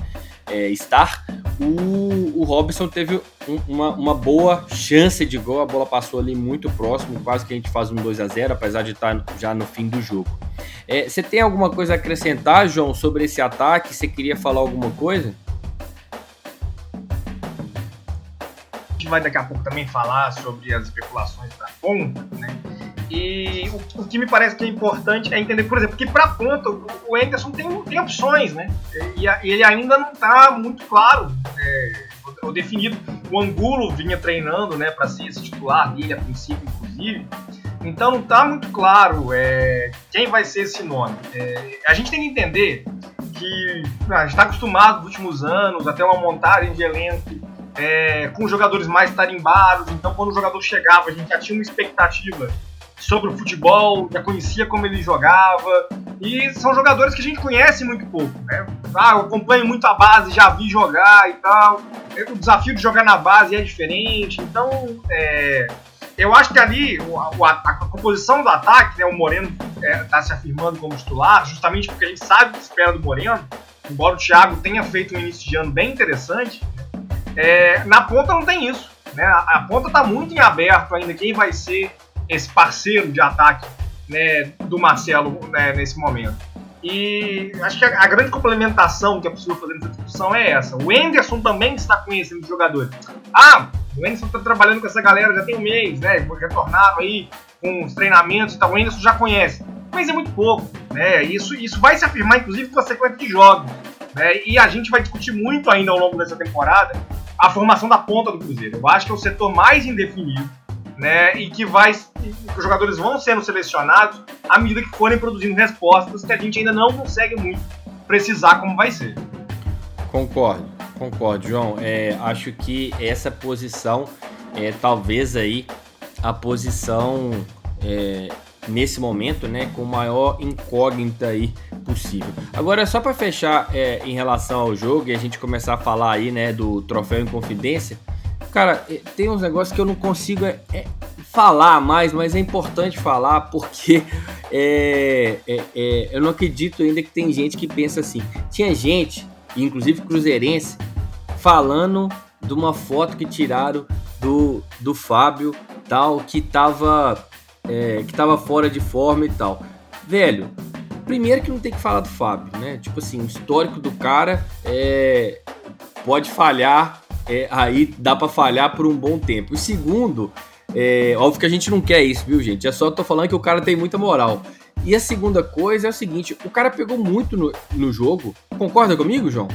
é, estar. O, o Robson teve um, uma, uma boa chance de gol, a bola passou ali muito próximo, quase que a gente faz um 2 a 0 apesar de estar já no fim do jogo. É, você tem alguma coisa a acrescentar, João, sobre esse ataque? Você queria falar alguma coisa? Gente vai daqui a pouco também falar sobre as especulações da ponta, né? E o, o, que me parece que é importante é entender, por exemplo, que para ponta o Anderson tem, tem opções, né? E, e ele ainda não está muito claro é, ou definido. O Angulo vinha treinando, né, para ser esse titular dele a princípio, inclusive. Então não está muito claro é, quem vai ser esse nome. É, a gente tem que entender que a gente está acostumado nos últimos anos a ter uma montagem de elenco é, com jogadores mais tarimbados. Então, quando o jogador chegava, a gente já tinha uma expectativa sobre o futebol, já conhecia como ele jogava. E são jogadores que a gente conhece muito pouco. Né? Ah, eu acompanho muito a base, já vi jogar e tal. O desafio de jogar na base é diferente. Então, é, eu acho que ali a, a, a, composição do ataque, né, o Moreno está é, tá se afirmando como titular, justamente porque a gente sabe o que espera do Moreno. Embora o Thiago tenha feito um início de ano bem interessante, é, na ponta não tem isso. Né? A, a ponta está muito em aberto ainda quem vai ser esse parceiro de ataque né, do Marcelo né, nesse momento. E acho que a, a, grande complementação que é possível fazer nessa discussão é essa. O Enderson também está conhecendo os jogadores. Ah, o Enderson está trabalhando com essa galera já tem um mês, né? Retornaram aí com os treinamentos e tal. O Enderson já conhece. Mas é muito pouco, né? Isso, isso vai se afirmar, inclusive, com a sequência de jogos. Né? E a gente vai discutir muito ainda ao longo dessa temporada a formação da ponta do Cruzeiro. Eu acho que é o setor mais indefinido, né? E que vai. Que os jogadores vão sendo selecionados à medida que forem produzindo respostas que a gente ainda não consegue muito precisar como vai ser. Concordo, concordo, João. É, acho que essa posição é talvez aí a posição é, nesse momento, né, com maior incógnita aí possível. Agora, só para fechar é, em relação ao jogo e a gente começar a falar aí, né, do troféu em confidência, cara, é, tem uns negócios que eu não consigo é, é, falar mais, mas é importante falar porque é, é, eu não acredito ainda que tem gente que pensa assim. Tinha gente, inclusive cruzeirense, falando de uma foto que tiraram do, do Fábio tal que tava que tava fora de forma e tal. Velho, primeiro que não tem que falar do Fábio, né? Tipo assim, o histórico do cara é, pode falhar, é, aí dá para falhar por um bom tempo. E segundo, é, óbvio que a gente não quer isso, viu, gente? É só tô falando que o cara tem muita moral. E a segunda coisa é o seguinte: o cara pegou muito no, no jogo. Concorda comigo, João?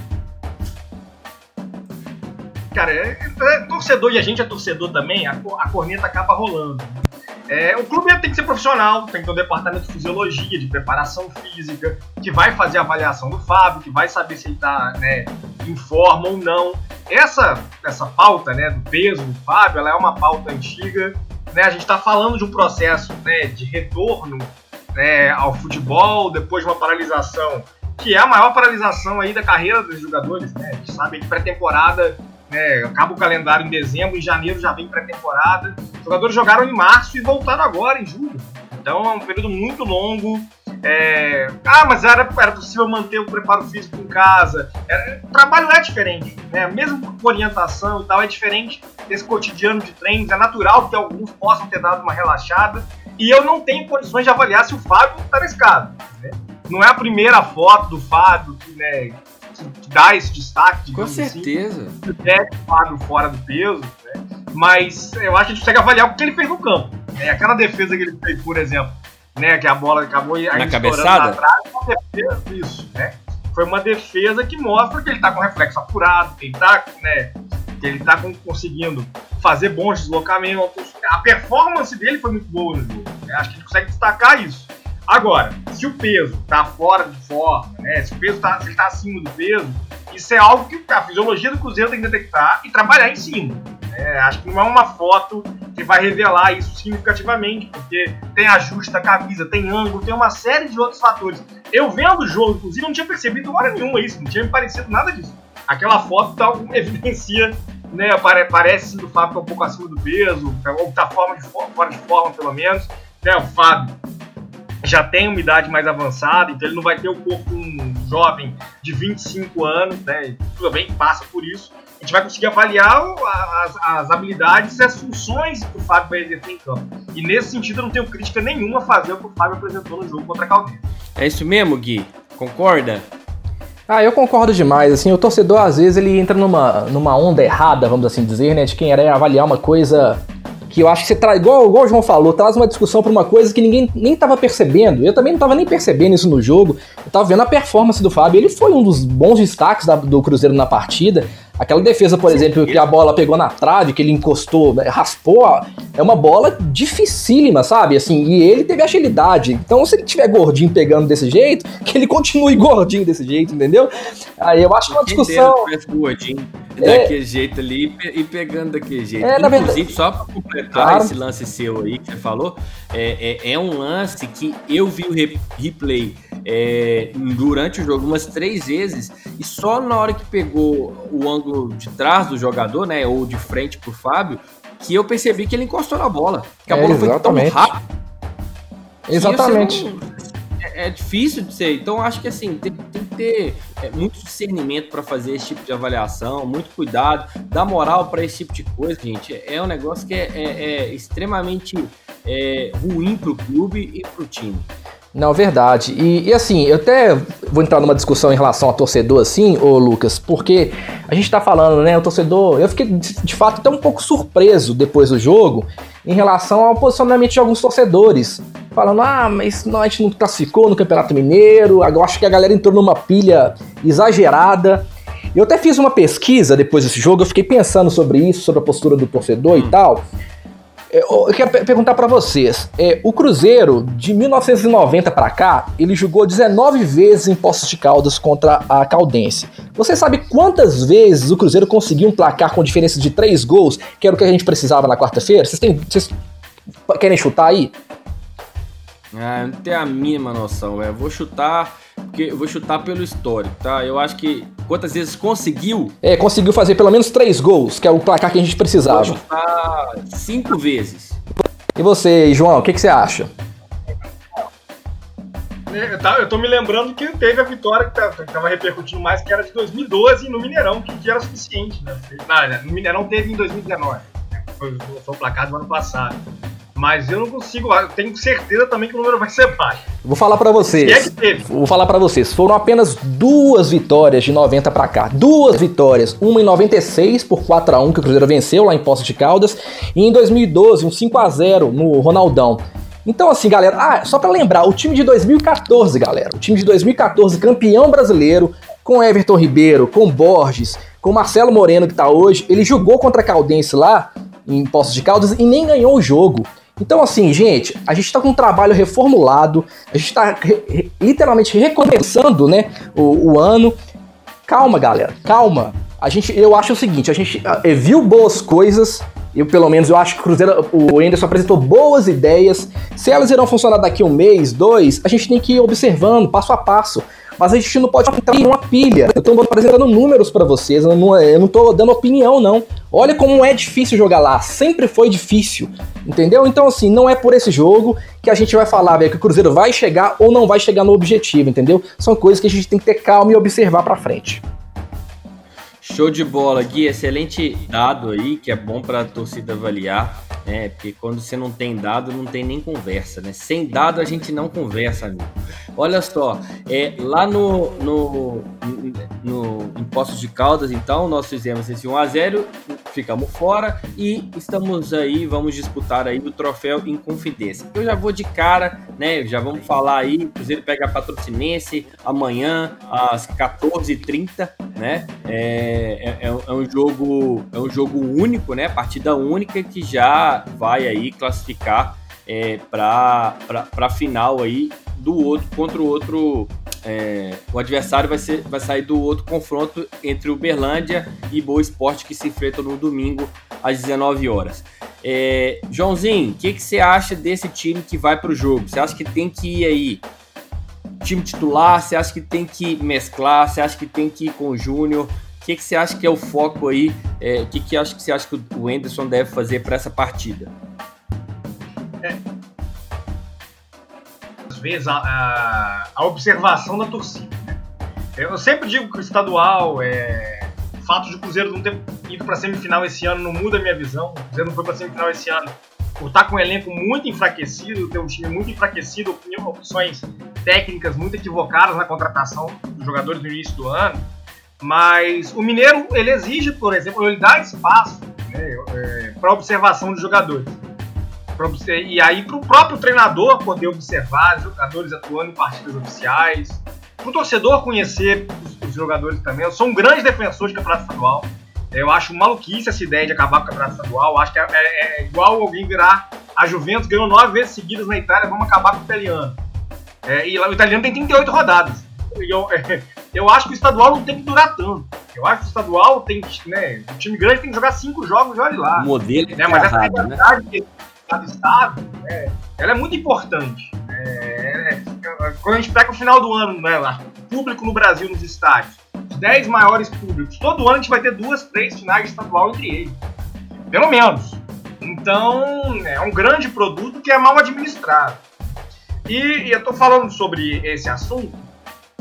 Cara, é, é, torcedor e a gente é torcedor também, a, a corneta acaba rolando. É, o clube tem que ser profissional, tem que ter um departamento de fisiologia, de preparação física, que vai fazer a avaliação do Fábio, que vai saber se ele está né, em forma ou não. Essa, essa pauta né, do peso do Fábio ela é uma pauta antiga. Né, a gente está falando de um processo né, de retorno né, ao futebol depois de uma paralisação, que é a maior paralisação aí da carreira dos jogadores. Né? A gente sabe que pré-temporada né, acaba o calendário em dezembro, em janeiro já vem pré-temporada. Os jogadores jogaram em março e voltaram agora, em julho. Então é um período muito longo. É... Ah, mas era, era possível manter o preparo físico em casa. Era... O trabalho é diferente, né? mesmo com orientação e tal, é diferente desse cotidiano de treinos. É natural que alguns possam ter dado uma relaxada. E eu não tenho condições de avaliar se o Fábio está nesse caso. Né? Não é a primeira foto do Fábio né, que dá esse destaque. Com assim. certeza. Assim, é Fábio fora do peso, né? mas eu acho que a gente consegue avaliar o que ele fez no campo. É, aquela defesa que ele fez, por exemplo, né, que a bola acabou Na cabeçada? Atrás, uma defesa, isso, né? Foi uma defesa que mostra que ele está com reflexo apurado, que ele está né, que ele tá conseguindo fazer bons deslocamentos. A performance dele foi muito boa no jogo. Né? Acho que a gente consegue destacar isso. Agora, se o peso tá fora de forma, né? Se o peso tá, ele tá acima do peso, isso é algo que a fisiologia do Cruzeiro tem que detectar e trabalhar em cima. É, acho que não é uma foto que vai revelar isso significativamente, porque tem ajuste da camisa, tem ângulo, tem uma série de outros fatores. Eu vendo o jogo, inclusive, não tinha percebido hora nenhuma isso, não tinha me parecido nada disso. Aquela foto tá, evidencia, né, parece do Fábio tá um pouco acima do peso, ou tá fora de, fora de forma, pelo menos. Né, o Fábio já tem uma idade mais avançada, então ele não vai ter o corpo de um jovem de 25 anos, né? Tudo bem, passa por isso. A gente vai conseguir avaliar as, as habilidades e as funções que o Fábio vai exercer em campo. E nesse sentido, eu não tenho crítica nenhuma a fazer o que o Fábio apresentou no jogo contra a Caldeira. É isso mesmo, Gui? Concorda? Ah, eu concordo demais. Assim, o torcedor, às vezes, ele entra numa, numa onda errada, vamos assim dizer, né? De quem era avaliar uma coisa que eu acho que você traz, igual, igual o João falou, traz uma discussão para uma coisa que ninguém nem estava percebendo. Eu também não estava nem percebendo isso no jogo. Eu estava vendo a performance do Fábio. Ele foi um dos bons destaques da, do Cruzeiro na partida. Aquela defesa, por exemplo, que a bola pegou na trave, que ele encostou, né, raspou, é uma bola dificílima, sabe? Assim, e ele teve agilidade. Então, se ele tiver gordinho pegando desse jeito, que ele continue gordinho desse jeito, entendeu? Aí eu acho uma discussão. Gordinho, é... daquele jeito ali e pegando daquele jeito. É, Inclusive, só para completar claro. esse lance seu aí que você falou, é, é, é um lance que eu vi o replay é, durante o jogo umas três vezes e só na hora que pegou o ângulo de trás do jogador, né, ou de frente pro Fábio, que eu percebi que ele encostou na bola. Que a é, bola exatamente. foi tão rápida. Exatamente. É, é, difícil de ser. Então acho que assim tem, tem que ter é, muito discernimento para fazer esse tipo de avaliação, muito cuidado, dar moral para esse tipo de coisa, gente. É um negócio que é, é, é extremamente é, ruim pro clube e pro time. Não, verdade. E, e, assim, eu até vou entrar numa discussão em relação ao torcedor, assim, ô Lucas, porque a gente tá falando, né, o torcedor. Eu fiquei de fato até um pouco surpreso depois do jogo em relação ao posicionamento de alguns torcedores. Falando, ah, mas não, a gente não classificou no Campeonato Mineiro, eu acho que a galera entrou numa pilha exagerada. Eu até fiz uma pesquisa depois desse jogo, eu fiquei pensando sobre isso, sobre a postura do torcedor e tal. É, eu quero perguntar para vocês. É, o Cruzeiro, de 1990 para cá, ele jogou 19 vezes em Poços de Caldas contra a Caldense. Você sabe quantas vezes o Cruzeiro conseguiu um placar com diferença de 3 gols, que era o que a gente precisava na quarta-feira? Vocês, têm, vocês querem chutar aí? Ah, não tenho a mínima noção, Eu Vou chutar, porque eu vou chutar pelo histórico, tá? Eu acho que quantas vezes conseguiu? É, conseguiu fazer pelo menos três gols, que é o placar que a gente precisava. Vou chutar cinco vezes. E você, João, o que, que você acha? É, eu tô me lembrando que teve a vitória que tava repercutindo mais, que era de 2012 no Mineirão, que era suficiente, né? No Mineirão teve em 2019, né? foi, foi o placar do ano passado. Mas eu não consigo, eu tenho certeza também que o número vai ser baixo. Vou falar para vocês. É que teve. Vou falar para vocês. Foram apenas duas vitórias de 90 para cá. Duas vitórias. Uma em 96 por 4 a 1 que o Cruzeiro venceu lá em Poços de Caldas e em 2012 um 5 a 0 no Ronaldão. Então assim, galera, ah, só para lembrar, o time de 2014, galera, o time de 2014 campeão brasileiro com Everton Ribeiro, com Borges, com Marcelo Moreno que tá hoje, ele jogou contra a Caldense lá em Poços de Caldas e nem ganhou o jogo. Então, assim, gente, a gente está com um trabalho reformulado, a gente está re literalmente recomeçando, né, o, o, ano. Calma, galera, calma. A gente, eu acho o seguinte, a gente é, viu boas coisas, eu pelo menos eu acho que o Cruzeiro, o Anderson apresentou boas ideias. Se elas irão funcionar daqui um mês, dois, a gente tem que ir observando passo a passo. Mas a gente não pode entrar numa pilha. Eu tô apresentando números para vocês, eu não, eu não tô dando opinião, não. Olha como é difícil jogar lá, sempre foi difícil, entendeu? Então, assim, não é por esse jogo que a gente vai falar, velho, que o Cruzeiro vai chegar ou não vai chegar no objetivo, entendeu? São coisas que a gente tem que ter calma e observar para frente. Show de bola, Gui. Excelente dado aí, que é bom para a torcida avaliar, né? Porque quando você não tem dado, não tem nem conversa, né? Sem dado a gente não conversa, amigo. Olha só, é, lá no, no, no Impostos de Caldas, então, nós fizemos esse 1x0, ficamos fora e estamos aí, vamos disputar aí o troféu em confidência. Eu já vou de cara, né? Já vamos falar aí, o Cruzeiro pega a Patrocinense amanhã às 14h30, né? É, é, é, é, um jogo é um jogo único, né? Partida única que já vai aí classificar é, para a final aí do outro contra o outro. É, o adversário vai, ser, vai sair do outro confronto entre Uberlândia e Boa Esporte que se enfrentam no domingo às 19 horas. É, Joãozinho, o que, que você acha desse time que vai para o jogo? Você acha que tem que ir aí time titular? Você acha que tem que mesclar? Você acha que tem que ir com o Júnior? O que, que você acha que é o foco aí? É, o que, que acha que você acha que o Anderson deve fazer para essa partida? Às vezes a, a, a, observação da torcida. Né? Eu sempre digo que o estadual é. O fato de o Cruzeiro não ter ido para semifinal esse ano não muda a minha visão. O Cruzeiro não foi para semifinal esse ano por estar com um elenco muito enfraquecido, ter um time muito enfraquecido, opções técnicas muito equivocadas na contratação dos jogadores no início do ano. Mas o Mineiro ele exige, por exemplo, ele dá espaço né, é, para observação dos jogadores. E aí para o próprio treinador poder observar jogadores atuando em partidas oficiais, para o torcedor conhecer os, os, jogadores também. Eu sou um grande defensor de campeonato estadual. Eu acho maluquice essa ideia de acabar com o campeonato estadual. Eu acho que é, é, é, igual alguém virar a Juventus, ganhou nove vezes seguidas na Itália, vamos acabar com o italiano. É, e o italiano tem 38 rodadas. Eu, eu acho que o estadual não tem que durar tanto. Eu acho que o estadual tem que, né, o time grande tem que jogar cinco jogos e olha lá. O modelo né, mas essa rivalidade né? Cada estado, né, ela é muito importante. É, é, quando a gente pega o final do ano, né, lá, público no Brasil nos estádios, os 10 maiores públicos, todo ano a gente vai ter duas, três finais estadual entre eles. Pelo menos. Então, é um grande produto que é mal administrado. E, e eu estou falando sobre esse assunto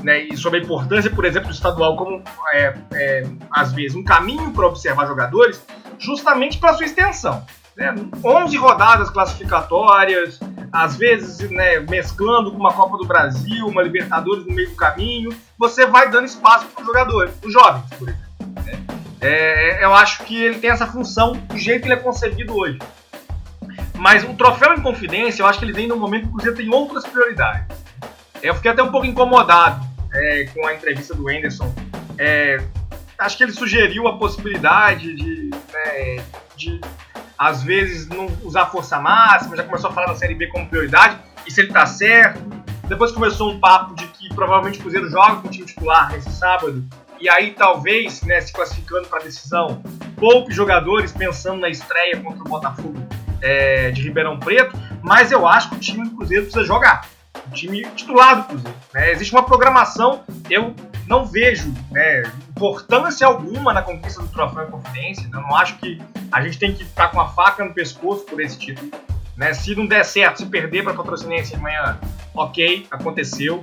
né, e sobre a importância, por exemplo, do estadual como, é, é, às vezes, um caminho para observar jogadores, justamente para sua extensão. Né? 11 rodadas classificatórias, às vezes né, mesclando com uma Copa do Brasil, uma Libertadores no meio do caminho, você vai dando espaço para os jogadores, os jovens, por exemplo. Né? É, eu acho que ele tem essa função do jeito que ele é concebido hoje. Mas o troféu em confidência, eu acho que ele vem no momento que o Cruzeiro tem outras prioridades. Eu fiquei até um pouco incomodado é, com a entrevista do Anderson. É, acho que ele sugeriu a possibilidade de, né, de, às vezes, não usar força máxima, já começou a falar da Série B como prioridade, e se ele tá certo. Depois começou um papo de que provavelmente o Cruzeiro joga com o time titular nesse sábado, e aí talvez, né, se classificando para decisão, poupe jogadores pensando na estreia contra o Botafogo é, de Ribeirão Preto, mas eu acho que o time do Cruzeiro precisa jogar o time titular do Cruzeiro. Né? Existe uma programação, eu não vejo né, importância alguma na conquista do troféu em confidência. Eu não acho que a gente tem que estar com a faca no pescoço por esse título. Né? Se não der certo, se perder para a Patrocinense amanhã, ok, aconteceu.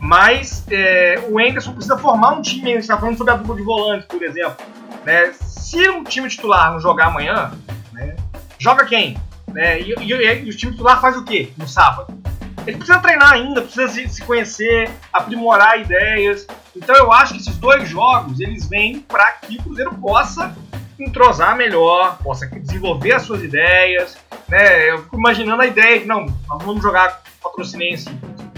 Mas é, o Anderson precisa formar um time. A gente está falando sobre a dupla de volantes, por exemplo. Né? Se o time titular não jogar amanhã, né, joga quem? Né? E, e, e, o time titular faz o quê no sábado? Ele precisa treinar ainda, precisa se conhecer, aprimorar ideias. Então eu acho que esses dois jogos eles vêm para que o Cruzeiro possa entrosar melhor, possa desenvolver as suas ideias. Né? Eu fico imaginando a ideia de não, nós vamos jogar patrocinense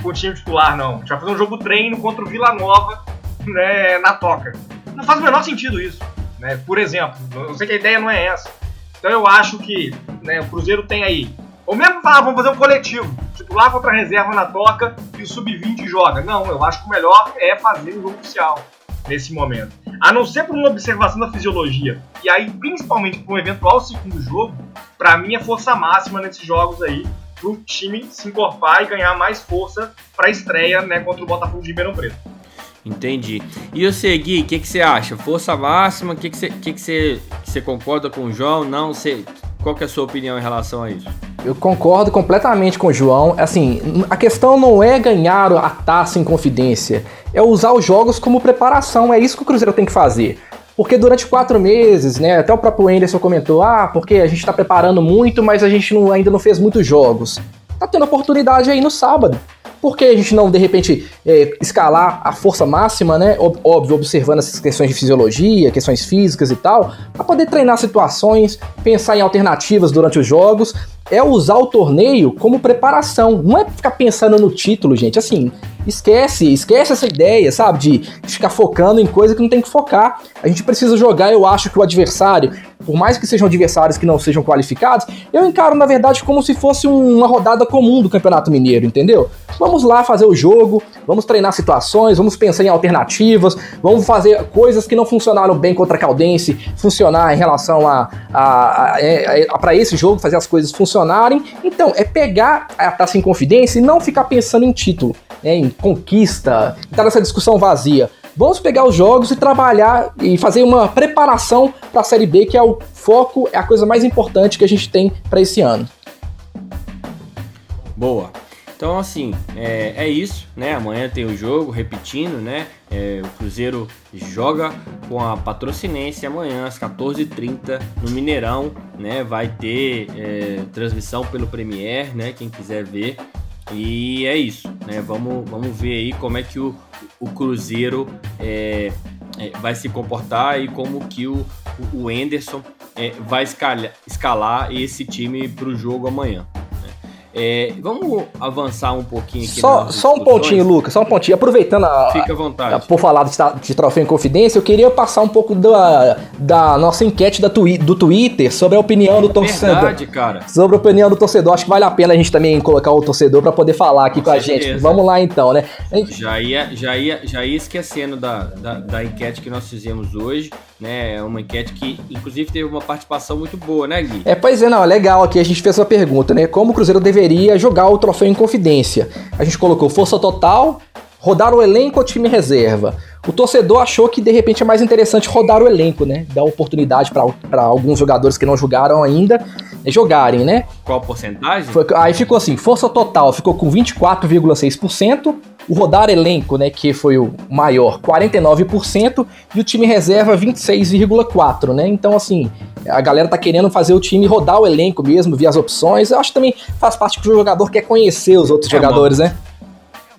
com o time titular, não. A gente vai fazer um jogo treino contra o Vila Nova né, na toca. Não faz o menor sentido isso. Né? Por exemplo, eu sei que a ideia não é essa. Então eu acho que né, o Cruzeiro tem aí ou mesmo falar, vamos fazer um coletivo. Titular contra reserva na toca e o sub-20 joga. Não, eu acho que o melhor é fazer o jogo oficial nesse momento. A não ser por uma observação da fisiologia. E aí, principalmente por um eventual segundo jogo, para mim é força máxima nesses jogos aí, pro time se encorpar e ganhar mais força para a estreia né, contra o Botafogo de Ribeirão Preto. Entendi. E você, Gui, o que, que você acha? Força máxima? O que, que, você, que, que, você, que você concorda com o João? Não? Você, qual que é a sua opinião em relação a isso? Eu concordo completamente com o João. Assim, a questão não é ganhar a taça em confidência, é usar os jogos como preparação. É isso que o Cruzeiro tem que fazer. Porque durante quatro meses, né? Até o próprio Anderson comentou: ah, porque a gente está preparando muito, mas a gente não, ainda não fez muitos jogos. Tá tendo oportunidade aí no sábado. Por que a gente não, de repente, é, escalar a força máxima, né? Óbvio, observando essas questões de fisiologia, questões físicas e tal, para poder treinar situações, pensar em alternativas durante os jogos é usar o torneio como preparação. Não é ficar pensando no título, gente. Assim, esquece, esquece essa ideia, sabe? De ficar focando em coisa que não tem que focar. A gente precisa jogar, eu acho que o adversário por mais que sejam adversários que não sejam qualificados, eu encaro, na verdade, como se fosse uma rodada comum do Campeonato Mineiro, entendeu? Vamos lá fazer o jogo, vamos treinar situações, vamos pensar em alternativas, vamos fazer coisas que não funcionaram bem contra a Caldense, funcionar em relação a, a, a, a, é, a para esse jogo, fazer as coisas funcionarem. Então, é pegar a taça em confidência e não ficar pensando em título, né, em conquista, estar nessa discussão vazia. Vamos pegar os jogos e trabalhar e fazer uma preparação para a Série B, que é o foco, é a coisa mais importante que a gente tem para esse ano. Boa. Então, assim, é, é, isso, né? Amanhã tem o jogo, repetindo, né? É, o Cruzeiro joga com a Patrocinense amanhã às 14h30 no Mineirão, né? Vai ter é, transmissão pelo Premier, né? Quem quiser ver. E é isso, né? Vamos, vamos ver aí como é que o, o Cruzeiro é, é, vai se comportar e como que o, o Anderson é, vai escalar, escalar esse time para o jogo amanhã. É, vamos avançar um pouquinho aqui. Só, só um pontinho, Lucas, só um pontinho. Aproveitando a, Fica à vontade. A, por falar de, de troféu em confidência, eu queria passar um pouco da, da nossa enquete da twi do Twitter sobre a opinião do torcedor. Verdade, cara. Sobre a opinião do torcedor. Acho que vale a pena a gente também colocar o torcedor para poder falar aqui com, com a gente. Vamos lá então, né? Gente... Já, ia, já, ia, já ia esquecendo da, da, da enquete que nós fizemos hoje né? É uma enquete que, inclusive, teve uma participação muito boa, né, Gui? É, pois é, não, legal aqui a gente fez uma pergunta, né? Como o Cruzeiro deveria jogar o troféu em confidência? A gente colocou força total, rodar o elenco ou time reserva. O torcedor achou que de repente é mais interessante rodar o elenco, né? Dar oportunidade para alguns jogadores que não jogaram ainda eh, jogarem, né? Qual porcentagem? Foi, aí ficou assim: força total ficou com 24,6%, o rodar elenco, né, que foi o maior, 49%, e o time reserva 26,4%, né? Então, assim, a galera tá querendo fazer o time rodar o elenco mesmo, ver as opções. Eu acho que também faz parte que o jogador quer conhecer os outros é, jogadores, né?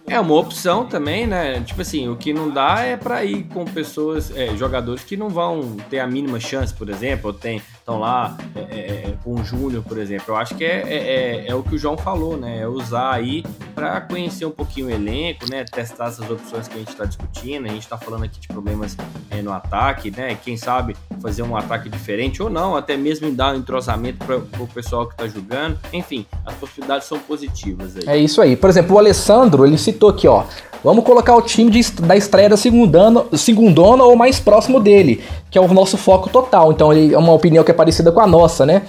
É uma opção também, né? Tipo assim, o que não dá é para ir com pessoas, é, jogadores que não vão ter a mínima chance, por exemplo, ou tem estão lá é, é, é, com o Júnior, por exemplo. Eu acho que é, é, é, é o que o João falou, né? É usar aí para conhecer um pouquinho o elenco, né? Testar essas opções que a gente está discutindo. A gente está falando aqui de problemas no ataque, né? Quem sabe fazer um ataque diferente ou não, até mesmo dar um entrosamento para o pessoal que está jogando. Enfim, as possibilidades são positivas aí. É isso aí. Por exemplo, o Alessandro, ele citou aqui, ó. Vamos colocar o time de, da estreia da segundona, segundona ou mais próximo dele, que é o nosso foco total. Então, ele é uma opinião que é parecida com a nossa, né?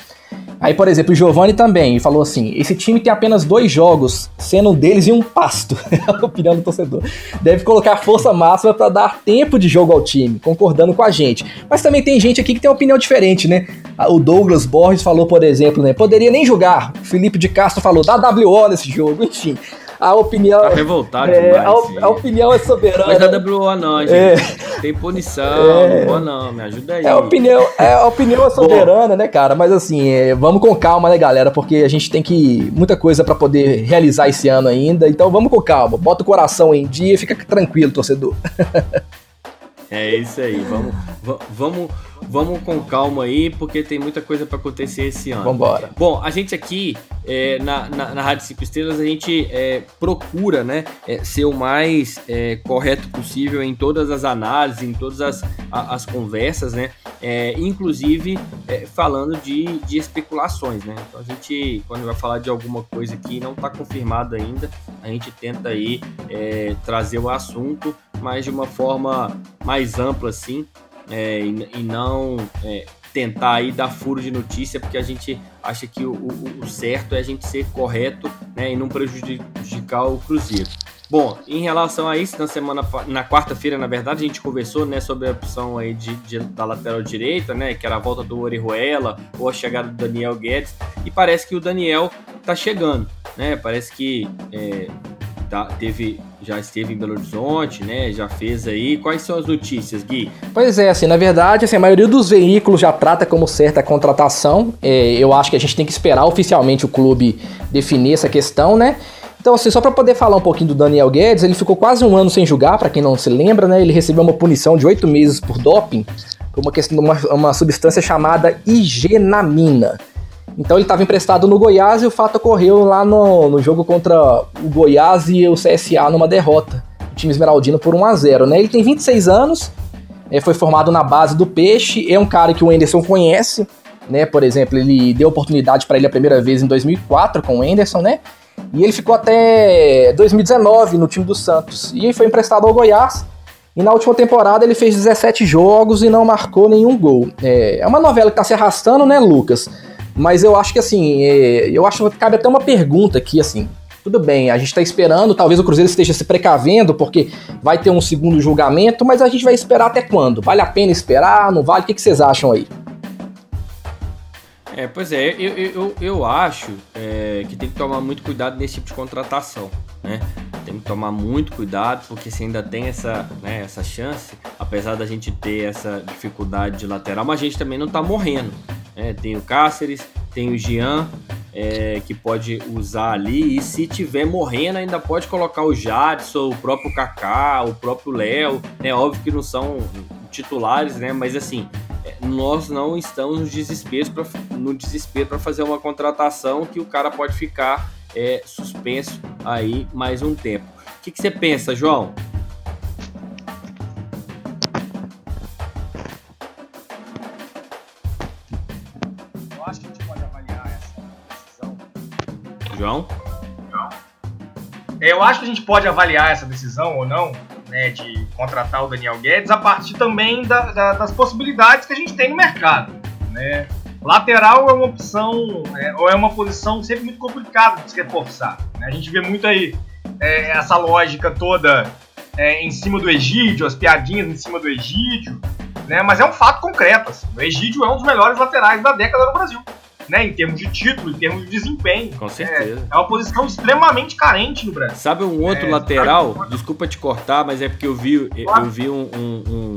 Aí, por exemplo, o Giovanni também falou assim: esse time tem apenas dois jogos, sendo um deles em um pasto. A opinião do torcedor. Deve colocar força máxima para dar tempo de jogo ao time, concordando com a gente. Mas também tem gente aqui que tem uma opinião diferente, né? O Douglas Borges falou, por exemplo, né? Poderia nem jogar. O Felipe de Castro falou, dá WO nesse jogo. Enfim, a opinião. Tá revoltado é, demais, a, a, opinião é soberana. Mas WO não, gente. É. Tem punição, é. não não, me ajuda aí. É a opinião, é, a opinião é soberana, né, cara? Mas assim, é, vamos com calma, né, galera? Porque a gente tem que. muita coisa para poder realizar esse ano ainda. Então vamos com calma. Bota o coração em dia e fica tranquilo, torcedor. É isso aí. Vamos, vamos vamos com calma aí, porque tem muita coisa para acontecer esse ano. Vambora. Bom, a gente aqui é, na, na, na, Rádio 5 Estrelas, a gente é, procura né, é, ser o mais é, correto possível em todas as análises, em todas as, as conversas, né? É, inclusive é, falando de, de especulações, né? Então a gente, quando vai falar de alguma coisa que não está confirmada ainda, a gente tenta aí trazer o assunto, mas de uma forma mais ampla, assim, é, e, e, não é, tentar aí dar furo de notícia, porque a gente acha que o, o, o certo é a gente ser correto né, e não prejudicar o Cruzeiro. Bom, em relação a isso, na semana, na quarta-feira, na verdade, a gente conversou, né, sobre a opção aí de, de, da lateral direita, né, que era a volta do Orihuela ou a chegada do Daniel Guedes, e parece que o Daniel tá chegando, né, parece que é, tá, teve já esteve em Belo Horizonte, né? Já fez aí. Quais são as notícias, Gui? Pois é, assim, na verdade, assim, a maioria dos veículos já trata como certa a contratação. É, eu acho que a gente tem que esperar oficialmente o clube definir essa questão, né? Então, assim, só para poder falar um pouquinho do Daniel Guedes, ele ficou quase um ano sem jogar, para quem não se lembra, né? Ele recebeu uma punição de oito meses por doping, por uma, questão, uma, uma substância chamada igenamina. Então ele estava emprestado no Goiás e o fato ocorreu lá no, no jogo contra o Goiás e o CSA numa derrota. O time esmeraldino por 1 a 0 né? Ele tem 26 anos, é, foi formado na base do Peixe, é um cara que o Anderson conhece, né? Por exemplo, ele deu oportunidade para ele a primeira vez em 2004 com o Anderson, né? E ele ficou até 2019 no time do Santos. E foi emprestado ao Goiás. E na última temporada ele fez 17 jogos e não marcou nenhum gol. É, é uma novela que tá se arrastando, né, Lucas? Mas eu acho que assim, é, eu acho que cabe até uma pergunta aqui, assim. Tudo bem, a gente está esperando, talvez o Cruzeiro esteja se precavendo, porque vai ter um segundo julgamento, mas a gente vai esperar até quando? Vale a pena esperar? Não vale? O que, que vocês acham aí? É, pois é, eu, eu, eu acho é, que tem que tomar muito cuidado nesse tipo de contratação, né? Tem que tomar muito cuidado, porque se ainda tem essa, né, essa chance, apesar da gente ter essa dificuldade de lateral, mas a gente também não tá morrendo. Né? Tem o Cáceres, tem o Jean, é, que pode usar ali, e se tiver morrendo, ainda pode colocar o Jadson, o próprio Kaká, o próprio Léo, né? Óbvio que não são titulares, né? Mas assim, nós não estamos no desespero pra, no desespero para fazer uma contratação que o cara pode ficar é, suspenso aí mais um tempo. O que você pensa, João? João? Eu acho que a gente pode avaliar essa decisão ou não né, de contratar o Daniel Guedes a partir também da, da, das possibilidades que a gente tem no mercado. Né? Lateral é uma opção, é, ou é uma posição sempre muito complicada de se reforçar. Né? A gente vê muito aí é, essa lógica toda é, em cima do Egídio, as piadinhas em cima do Egídio, né? mas é um fato concreto. Assim. O Egídio é um dos melhores laterais da década no Brasil né, em termos de título, em termos de desempenho. Com certeza. É, é uma posição extremamente carente no Brasil. Sabe um outro é, lateral? Sabe? Desculpa te cortar, mas é porque eu vi, eu vi um, um, um,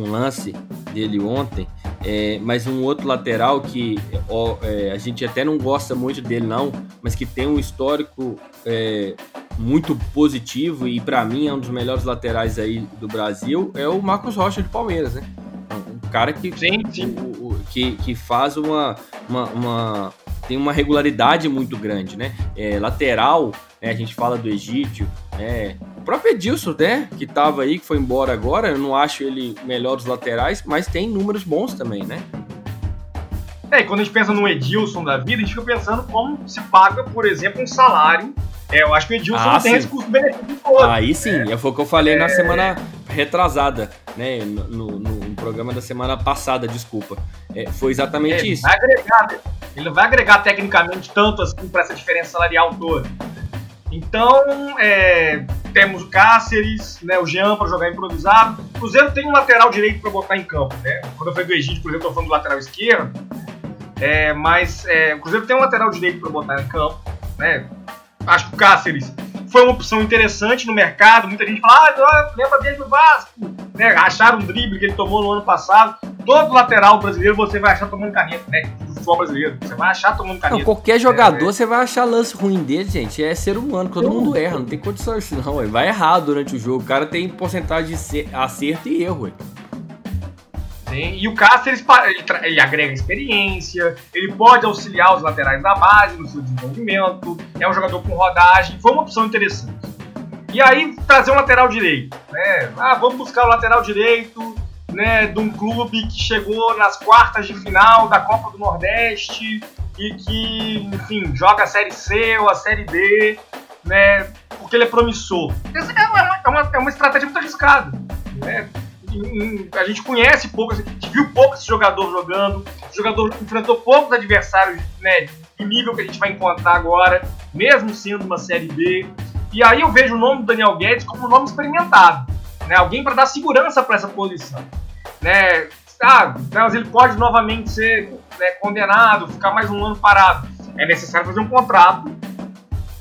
um lance dele ontem. É, mas um outro lateral que ó, é, a gente até não gosta muito dele não, mas que tem um histórico é, muito positivo e para mim é um dos melhores laterais aí do Brasil é o Marcos Rocha de Palmeiras, né? Cara que sim, sim. O, o, que, que faz uma, uma, uma, tem uma regularidade muito grande, né? É, lateral, né, a gente fala do Egídio, né? O próprio Edilson, né? Que tava aí, que foi embora agora, eu não acho ele melhor dos laterais, mas tem números bons também, né? É, e quando a gente pensa no Edilson da vida, a gente fica pensando como se paga, por exemplo, um salário. É, eu acho que o Edilson ah, não tem esse custo-benefício todo. Aí sim, é. foi o que eu falei é... na semana retrasada, né? No, no, no, programa da semana passada, desculpa. É, foi exatamente é, isso. Vai agregar, né? ele não vai agregar tecnicamente tanto assim para essa diferença salarial toda. Então, é, temos o Cáceres, né, o Jean para jogar improvisado. O Cruzeiro tem um lateral direito para botar em campo. Né? Quando eu falei do Egídio, por exemplo, eu tô falando do lateral esquerdo. É, mas é, o Cruzeiro tem um lateral direito para botar em campo. Né? Acho que o Cáceres foi uma opção interessante no mercado. Muita gente fala, ah, lembra dele do Vasco. Né? Acharam um drible que ele tomou no ano passado. Todo lateral brasileiro você vai achar tomando caneta, né? Do futebol brasileiro. Você vai achar tomando caneta. Não, qualquer jogador é, você vai achar lance ruim dele, gente. É ser humano, todo mundo erra. Não tem condições, não. Vai errar durante o jogo. O cara tem porcentagem de acerto e erro. Ué. Sim, e o Cáceres ele, ele, agrega experiência, ele pode auxiliar os laterais da base no seu desenvolvimento, é um jogador com rodagem, foi uma opção interessante. E aí trazer um lateral direito, né? Ah, vamos buscar o lateral direito, né, de um clube que chegou nas quartas de final da Copa do Nordeste e que, enfim, joga a Série C ou a Série D, né, porque ele é promissor. É uma, é uma, é uma estratégia muito arriscada, né? A gente conhece pouco, a gente viu pouco esse jogador jogando, o jogador enfrentou poucos adversários né, do nível que a gente vai encontrar agora, mesmo sendo uma Série B. E aí eu vejo o nome do Daniel Guedes como um nome experimentado, né, alguém para dar segurança para essa posição. Né, ah, mas ele pode novamente ser né, condenado, ficar mais um ano parado. É necessário fazer um contrato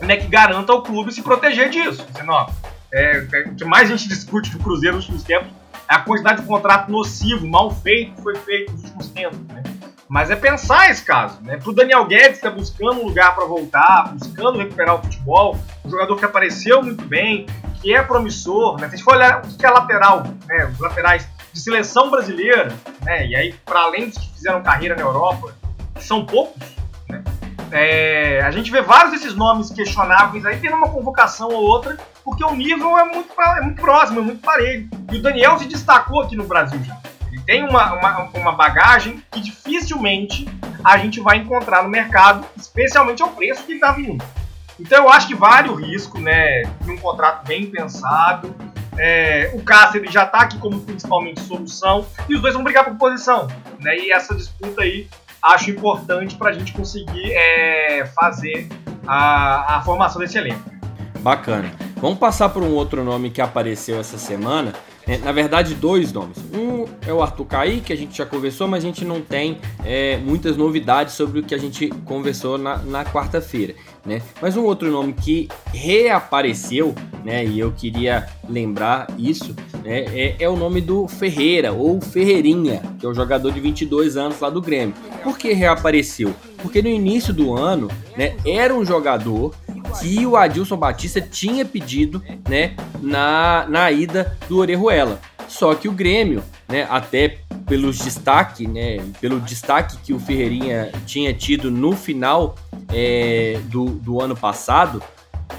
né, que garanta ao clube se proteger disso. Senão, é, é, o que mais a gente discute do Cruzeiro nos últimos tempos a quantidade de contrato nocivo, mal feito, que foi feito nos últimos tempos. Né? Mas é pensar esse caso. Né? Para o Daniel Guedes, que está buscando um lugar para voltar, buscando recuperar o futebol, um jogador que apareceu muito bem, que é promissor. Né? Se a gente for olhar o que é lateral, né? os laterais de seleção brasileira, né? e aí, para além dos que fizeram carreira na Europa, são poucos? É, a gente vê vários desses nomes questionáveis aí tendo uma convocação ou outra, porque o nível é muito, é muito próximo, é muito parelho. E o Daniel se destacou aqui no Brasil já. Ele tem uma, uma, uma bagagem que dificilmente a gente vai encontrar no mercado, especialmente ao preço que ele está vindo. Então eu acho que vale o risco, né, de um contrato bem pensado. É, o Cássio já está aqui como principalmente solução e os dois vão brigar por posição, né? E essa disputa aí acho importante para a gente conseguir é, fazer a, a formação desse elenco. Bacana. Vamos passar por um outro nome que apareceu essa semana. É, na verdade, dois nomes. Um é o Arthur Caí, que a gente já conversou, mas a gente não tem é, muitas novidades sobre o que a gente conversou na, na quarta-feira. Né? Mas um outro nome que reapareceu, né, e eu queria lembrar isso, né, é, é, o nome do Ferreira, ou Ferreirinha, que é o jogador de 22 anos lá do Grêmio. Por que reapareceu? Porque no início do ano né, era um jogador que o Adilson Batista tinha pedido né, na, na ida do Orejuela. Só que o Grêmio, né, até pelos destaque, né, pelo destaque que o Ferreirinha tinha tido no final é, do, do ano passado,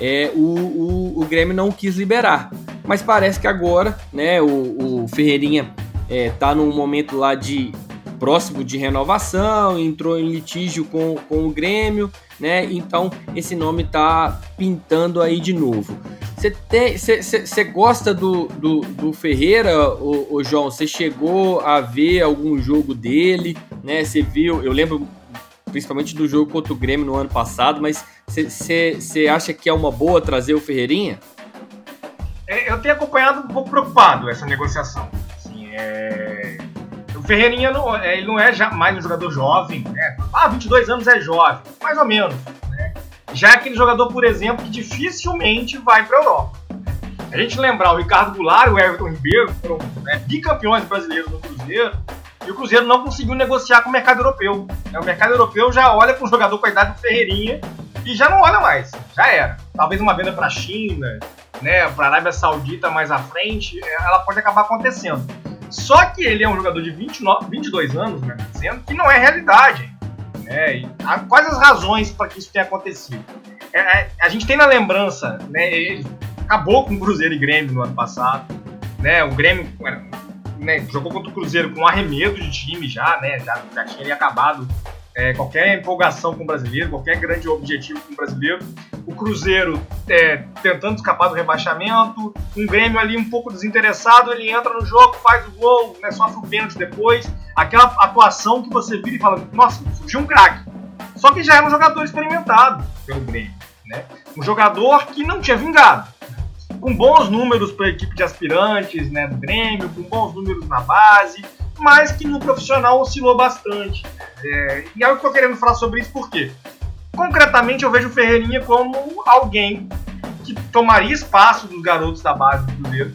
é, o, o, o, Grêmio não quis liberar. Mas parece que agora, né, o, o Ferreirinha é, tá num momento lá de próximo de renovação, entrou em litígio com, com o Grêmio, né? Então esse nome tá pintando aí de novo. Você gosta do, do, do Ferreira, o, João? Você chegou a ver algum jogo dele, né? Você viu? Eu lembro principalmente do jogo contra o Grêmio no ano passado, mas você acha que é uma boa trazer o Ferreirinha? É, eu tenho acompanhado um pouco preocupado essa negociação. Assim, é... O Ferreirinha não, é, ele não é mais um jogador jovem, né? Ah, 22 anos é jovem, mais ou menos. Né? Já é aquele jogador, por exemplo, que dificilmente vai para a Europa. A gente lembrar o Ricardo Goulart e o Everton Ribeiro foram né, bicampeões brasileiros no Cruzeiro, e o Cruzeiro não conseguiu negociar com o mercado europeu. É, o mercado europeu já olha para um jogador com a idade do Ferreirinha e já não olha mais. Já era. Talvez uma venda para a China, né, para a Arábia Saudita mais à frente, é, ela pode acabar acontecendo. Só que ele é um jogador de 29, 22 anos, né, dizendo que não é realidade. Né, e quais as razões para que isso tenha acontecido? É, é, a gente tem na lembrança, né, ele acabou com o Cruzeiro e Grêmio no ano passado. Né, o Grêmio né, jogou contra o Cruzeiro com arremedo de time já, né? Já, já tinha ali acabado é, qualquer empolgação com o brasileiro, qualquer grande objetivo com o brasileiro. O Cruzeiro é, tentando escapar do rebaixamento, um Grêmio ali um pouco desinteressado, ele entra no jogo, faz o gol, né, sofre o pênalti depois. Aquela atuação que você vira e fala, nossa, surgiu um craque. Só que já era um jogador experimentado pelo Grêmio. Né? Um jogador que não tinha vingado com bons números para a equipe de aspirantes né, do Grêmio, com bons números na base, mas que no profissional oscilou bastante. É, e é o que eu estou querendo falar sobre isso porque, concretamente, eu vejo o Ferreirinha como alguém que tomaria espaço dos garotos da base do Cruzeiro,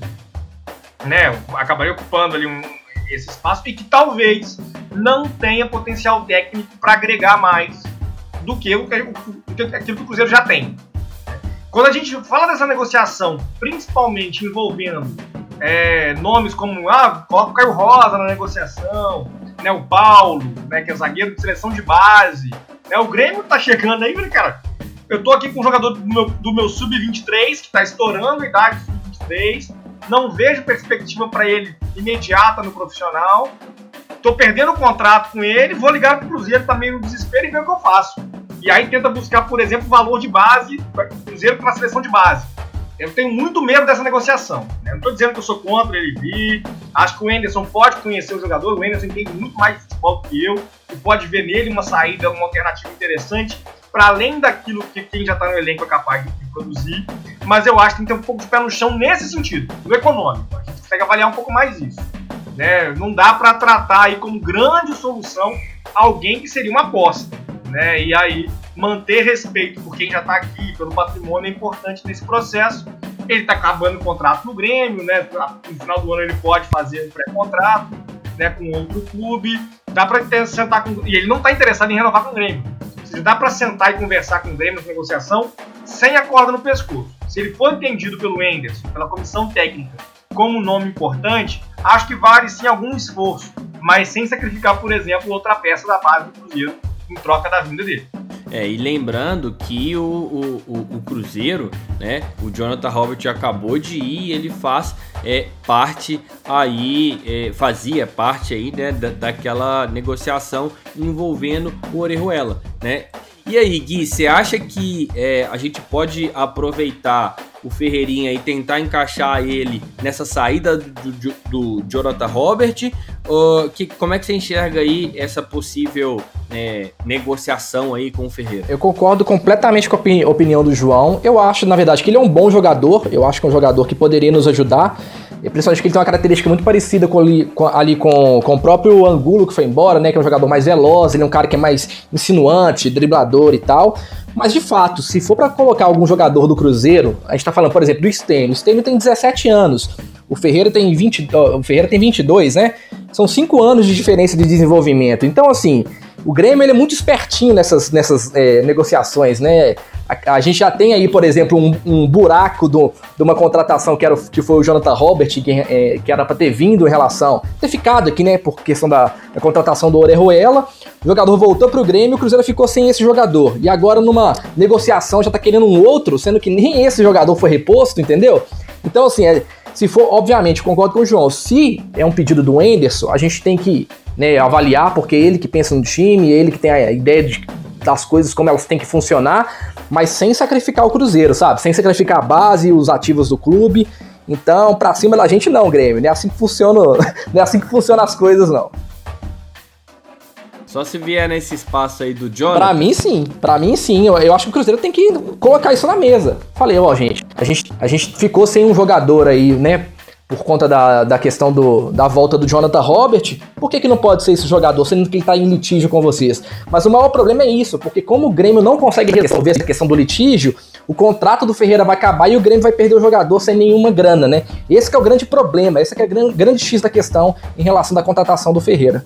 né, acabaria ocupando ali um, esse espaço e que talvez não tenha potencial técnico para agregar mais do que, o, que aquilo que o Cruzeiro já tem. Quando a gente fala dessa negociação, principalmente envolvendo é, nomes como ah, coloca o Caio Rosa na negociação, né, o Paulo, né, que é zagueiro de seleção de base, né, o Grêmio tá chegando aí, cara. Eu tô aqui com um jogador do meu, do meu sub-23 que tá estourando a idade sub-23, não vejo perspectiva para ele imediata no profissional. Tô perdendo o contrato com ele, vou ligar pro Cruzeiro também no desespero e ver o que eu faço e aí tenta buscar, por exemplo, valor de base, Cruzeiro para a seleção de base. Eu tenho muito medo dessa negociação. Né? Não estou dizendo que eu sou contra ele vir. Acho que o Enderson pode conhecer o jogador. O Enderson entende muito mais de futebol que eu. E pode ver nele uma saída, uma alternativa interessante, para além daquilo que quem já está no elenco é capaz de produzir. Mas eu acho que tem que ter um pouco de pé no chão nesse sentido, no econômico. A gente consegue avaliar um pouco mais isso. Né? Não dá para tratar aí como grande solução alguém que seria uma aposta né? E aí manter respeito por quem já está aqui, pelo patrimônio é importante nesse processo. Ele está acabando o contrato no Grêmio, né? No final do ano ele pode fazer um pré-contrato, né? Com outro clube. Dá para sentar com e ele não está interessado em renovar com o Grêmio. Se dá para sentar e conversar com o Grêmio na negociação sem a corda no pescoço. Se ele for entendido pelo Enderson, pela comissão técnica, como nome importante, acho que vale sim algum esforço, mas sem sacrificar, por exemplo, outra peça da base do Cruzeiro em troca da vinda dele. É, e lembrando que o, o, o, o Cruzeiro, né? O Jonathan Robert acabou de ir, ele faz é, parte aí, é, fazia parte aí, né, da, daquela negociação envolvendo o Orejuela, né? E aí, Gui, você acha que é, a gente pode aproveitar o Ferreirinha e tentar encaixar ele nessa saída do, do, do Jonathan Robert? Uh, que, como é que você enxerga aí essa possível é, negociação aí com o Ferreira? Eu concordo completamente com a opini opinião do João. Eu acho, na verdade, que ele é um bom jogador. Eu acho que é um jogador que poderia nos ajudar. Principalmente que ele tem uma característica muito parecida com ali, com, ali com, com o próprio Angulo que foi embora, né? Que é um jogador mais veloz, ele é um cara que é mais insinuante, driblador e tal. Mas de fato, se for para colocar algum jogador do Cruzeiro, a gente tá falando, por exemplo, do Stênio. O Stênio tem 17 anos. O Ferreira tem 20, o Ferreira tem 22, né? São 5 anos de diferença de desenvolvimento. Então, assim, o Grêmio ele é muito espertinho nessas, nessas é, negociações, né? A, a, gente já tem aí, por exemplo, um, um buraco do, de uma contratação que, era, que foi o Jonathan Robert, que, é, que era para ter vindo em relação, ter ficado aqui, né, por questão da, da contratação do Orejuela. O jogador voltou pro Grêmio, o Cruzeiro ficou sem esse jogador. E agora, numa negociação, já tá querendo um outro, sendo que nem esse jogador foi reposto, entendeu? Então, assim, é, se for, obviamente, concordo com o João, se é um pedido do Enderson, a gente tem que né, avaliar, porque é ele que pensa no time, ele que tem a ideia de, das coisas como elas têm que funcionar, mas sem sacrificar o Cruzeiro, sabe? Sem sacrificar a base e os ativos do clube. Então, pra cima da gente não, Grêmio. Não é assim que funciona, não é assim que funcionam as coisas, não. Só se vier nesse espaço aí do Jonathan. Pra mim, sim. Pra mim, sim. Eu, eu acho que o Cruzeiro tem que colocar isso na mesa. Falei, ó, gente, a gente, a gente ficou sem um jogador aí, né? Por conta da, da questão do, da volta do Jonathan Robert, por que, que não pode ser esse jogador, sendo que ele está em litígio com vocês? Mas o maior problema é isso, porque como o Grêmio não consegue resolver essa questão do litígio, o contrato do Ferreira vai acabar e o Grêmio vai perder o jogador sem nenhuma grana, né? Esse é o grande problema, esse é o grande, grande X da questão em relação da contratação do Ferreira.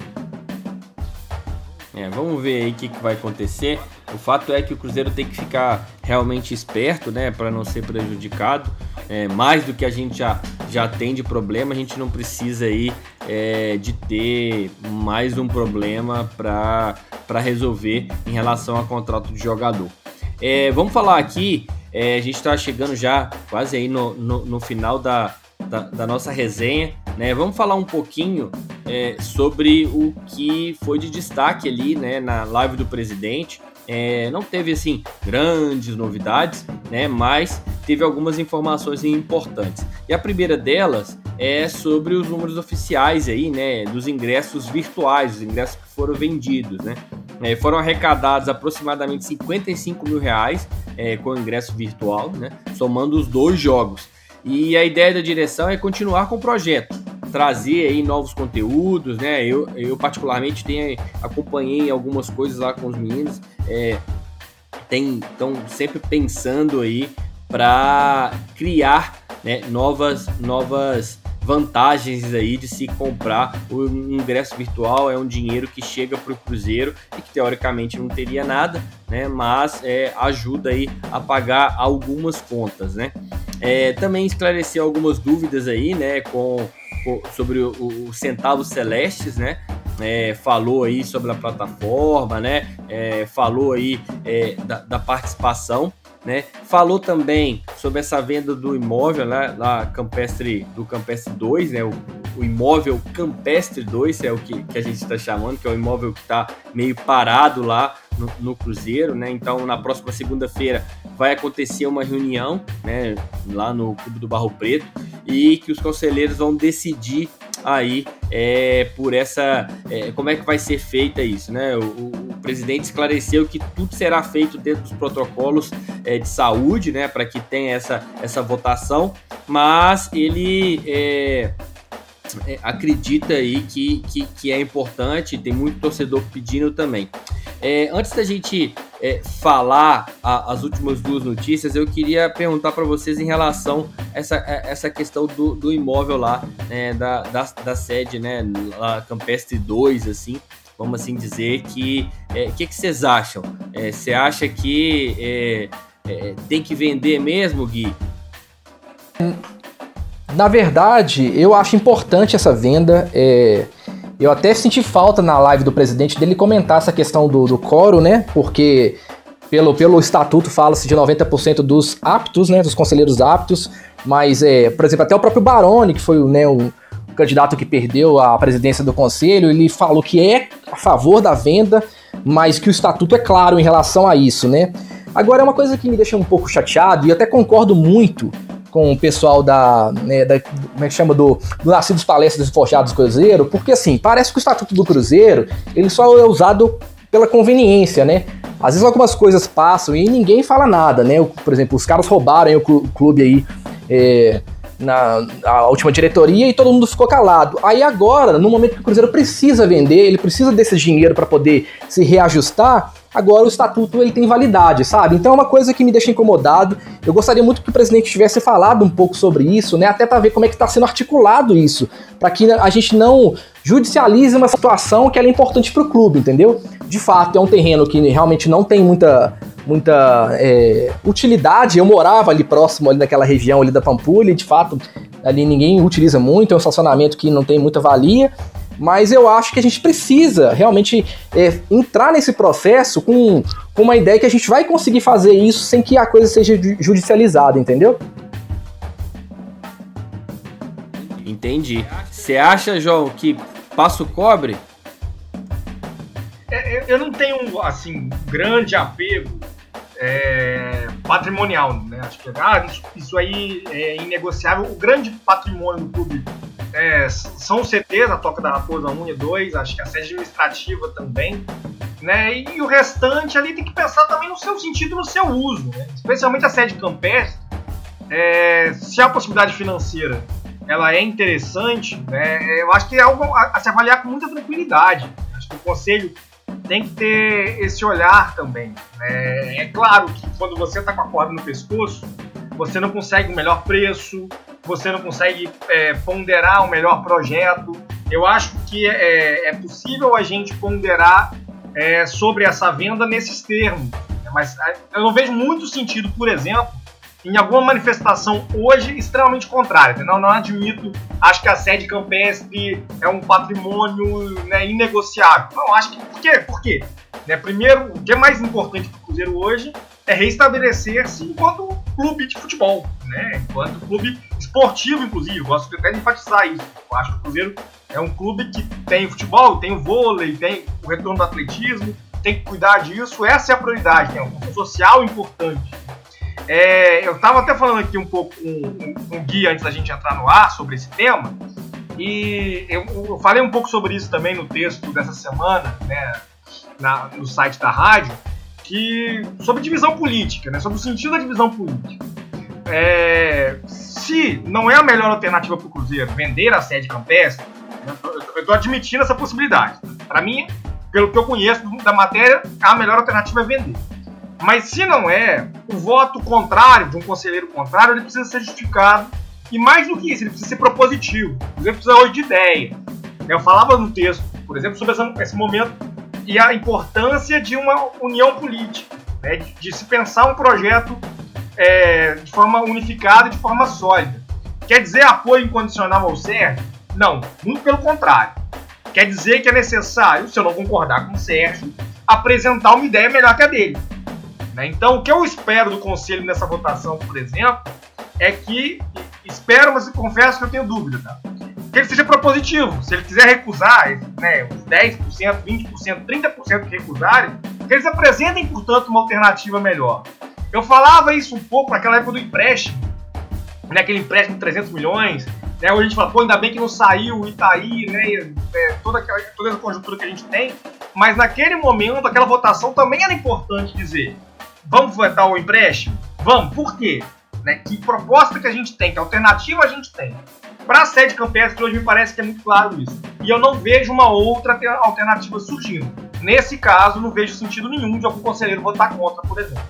É, vamos ver aí o que, que vai acontecer. O fato é que o Cruzeiro tem que ficar realmente esperto, né, para não ser prejudicado. É, mais do que a gente já, já tem de problema, a gente não precisa aí é, de ter mais um problema para resolver em relação ao contrato de jogador. É, vamos falar aqui, é, a gente está chegando já quase aí no, no, no final da, da, da, nossa resenha, né? Vamos falar um pouquinho é, sobre o que foi de destaque ali, né, na live do presidente. É, não teve assim grandes novidades, né? Mas teve algumas informações importantes. E a primeira delas é sobre os números oficiais aí, né? Dos ingressos virtuais, os ingressos que foram vendidos, né? É, foram arrecadados aproximadamente 55 mil reais é, com ingresso virtual, né? Somando os dois jogos. E a ideia da direção é continuar com o projeto, trazer aí novos conteúdos, né? Eu, eu particularmente tenho, acompanhei algumas coisas lá com os meninos, é, estão sempre pensando aí para criar né, novas, novas vantagens aí de se comprar o ingresso virtual é um dinheiro que chega para o Cruzeiro e que teoricamente não teria nada, né? Mas é, ajuda aí a pagar algumas contas, né? É, também esclareceu algumas dúvidas aí, né? Com, com sobre o, o Centavos Celestes, né? É, falou aí sobre a plataforma, né? É, falou aí é, da, da participação né? Falou também sobre essa venda do imóvel né, lá Campestre, do Campestre 2, né? O, o imóvel Campestre 2 é o que, que a gente está chamando, que é o imóvel que está meio parado lá no, no, Cruzeiro, né? Então, na próxima segunda-feira vai acontecer uma reunião, né? Lá no Clube do Barro Preto e que os conselheiros vão decidir aí é, por essa é, como é que vai ser feita isso, né? O, o, presidente esclareceu que tudo será feito dentro dos protocolos é, de saúde, né? Para que tenha essa, essa votação, mas ele é, é, acredita aí que, que, que, é importante, tem muito torcedor pedindo também. É, antes da gente é, falar a, as últimas duas notícias, eu queria perguntar para vocês em relação a essa, a essa questão do, do imóvel lá, né, da, da, da, sede, né, lá Campestre 2, assim, vamos assim dizer, que o é, que, que vocês acham? É, você acha que é, tem que vender mesmo, Gui? Na verdade, eu acho importante essa venda. É, eu até senti falta na live do presidente dele comentar essa questão do, do coro, né? Porque pelo, pelo estatuto fala-se de 90% dos aptos, né, dos conselheiros aptos, mas, é, por exemplo, até o próprio Baroni, que foi né, o candidato que perdeu a presidência do conselho, ele falou que é a favor da venda, mas que o estatuto é claro em relação a isso, né? Agora, é uma coisa que me deixa um pouco chateado, e até concordo muito com o pessoal da, né, da como é que chama, do, do Nascidos Palestras e Forjados Cruzeiro, porque assim, parece que o Estatuto do Cruzeiro, ele só é usado pela conveniência, né? Às vezes algumas coisas passam e ninguém fala nada, né? Por exemplo, os caras roubaram o clube aí é, na, na última diretoria e todo mundo ficou calado. Aí agora, no momento que o Cruzeiro precisa vender, ele precisa desse dinheiro para poder se reajustar, agora o estatuto ele tem validade, sabe? Então é uma coisa que me deixa incomodado. Eu gostaria muito que o presidente tivesse falado um pouco sobre isso, né? Até para ver como é que está sendo articulado isso, para que a gente não judicialize uma situação que é importante para o clube, entendeu? De fato, é um terreno que realmente não tem muita muita é, utilidade. Eu morava ali próximo ali naquela região ali da Pampulha, e de fato ali ninguém utiliza muito, é um estacionamento que não tem muita valia mas eu acho que a gente precisa realmente é, entrar nesse processo com, com uma ideia que a gente vai conseguir fazer isso sem que a coisa seja judicializada, entendeu? Entendi. Você acha, João, que passo cobre? É, eu não tenho, assim, grande apego é, patrimonial, né? Acho que ah, isso, isso aí é inegociável. O grande patrimônio do clube é, são CTs, a Toca da Raposa 1 e 2, acho que a sede administrativa também, né? E, o restante ali tem que pensar também no seu sentido, no seu uso, né? especialmente a sede campestre. É, se a possibilidade financeira ela é interessante, né? Eu acho que é algo a, a se avaliar com muita tranquilidade. Acho que o conselho tem que ter esse olhar também. Né? É claro que quando você está com a corda no pescoço, você não consegue o melhor preço, você não consegue é, ponderar o melhor projeto. Eu acho que é, é possível a gente ponderar é, sobre essa venda nesses termos. Mas é, eu não vejo muito sentido, por exemplo, em alguma manifestação hoje extremamente contrária. Não, não admito, acho que a sede campestre é um patrimônio né, inegociável. Não, acho que. Por quê? Por quê? Né, primeiro, o que é mais importante para o Cruzeiro hoje é reestabelecer-se enquanto clube de futebol, né? enquanto clube esportivo, inclusive. Gosto até de enfatizar isso. Eu acho que o Cruzeiro é um clube que tem futebol, tem o vôlei, tem o retorno do atletismo, tem que cuidar disso. Essa é a prioridade, é um social importante. É, eu estava até falando aqui um pouco com um, um, guia antes da gente entrar no ar sobre esse tema, e eu, eu, falei um pouco sobre isso também no texto dessa semana, né, na, no site da rádio, que sobre divisão política, né, sobre o sentido da divisão política. É, se não é a melhor alternativa para o Cruzeiro vender a sede campestre, né, eu estou admitindo essa possibilidade. Para mim, pelo que eu conheço da matéria, a melhor alternativa é vender. Mas se não é, o voto contrário, de um conselheiro contrário, ele precisa ser justificado. E mais do que isso, ele precisa ser propositivo. Ele precisa hoje de ideia. Eu falava no texto, por exemplo, sobre esse momento e a importância de uma união política, né? de, se pensar um projeto é, de forma unificada de forma sólida. Quer dizer apoio incondicional ao Sérgio? Não, muito pelo contrário. Quer dizer que é necessário, se eu não concordar com o Sérgio, apresentar uma ideia melhor que a dele. Né? Então, o que eu espero do Conselho nessa votação, por exemplo, é que, espero, mas confesso que eu tenho dúvida, tá? Que ele seja propositivo. Se ele quiser recusar, né, os 10%, 20%, 30% que recusarem, que eles apresentem, portanto, uma alternativa melhor. Eu falava isso um pouco naquela época do empréstimo, né, aquele empréstimo de 300 milhões, né, hoje a gente fala, pô, ainda bem que não saiu o Itaí, né, é, toda, aquela, toda essa conjuntura que a gente tem, mas naquele momento, aquela votação também era importante dizer, vamos votar o empréstimo? Vamos, por quê? Né, que proposta que a gente tem, que alternativa a gente tem. Para a sede campestre, hoje me parece que é muito claro isso. E eu não vejo uma outra alternativa surgindo. Nesse caso, não vejo sentido nenhum de algum conselheiro votar contra, por exemplo.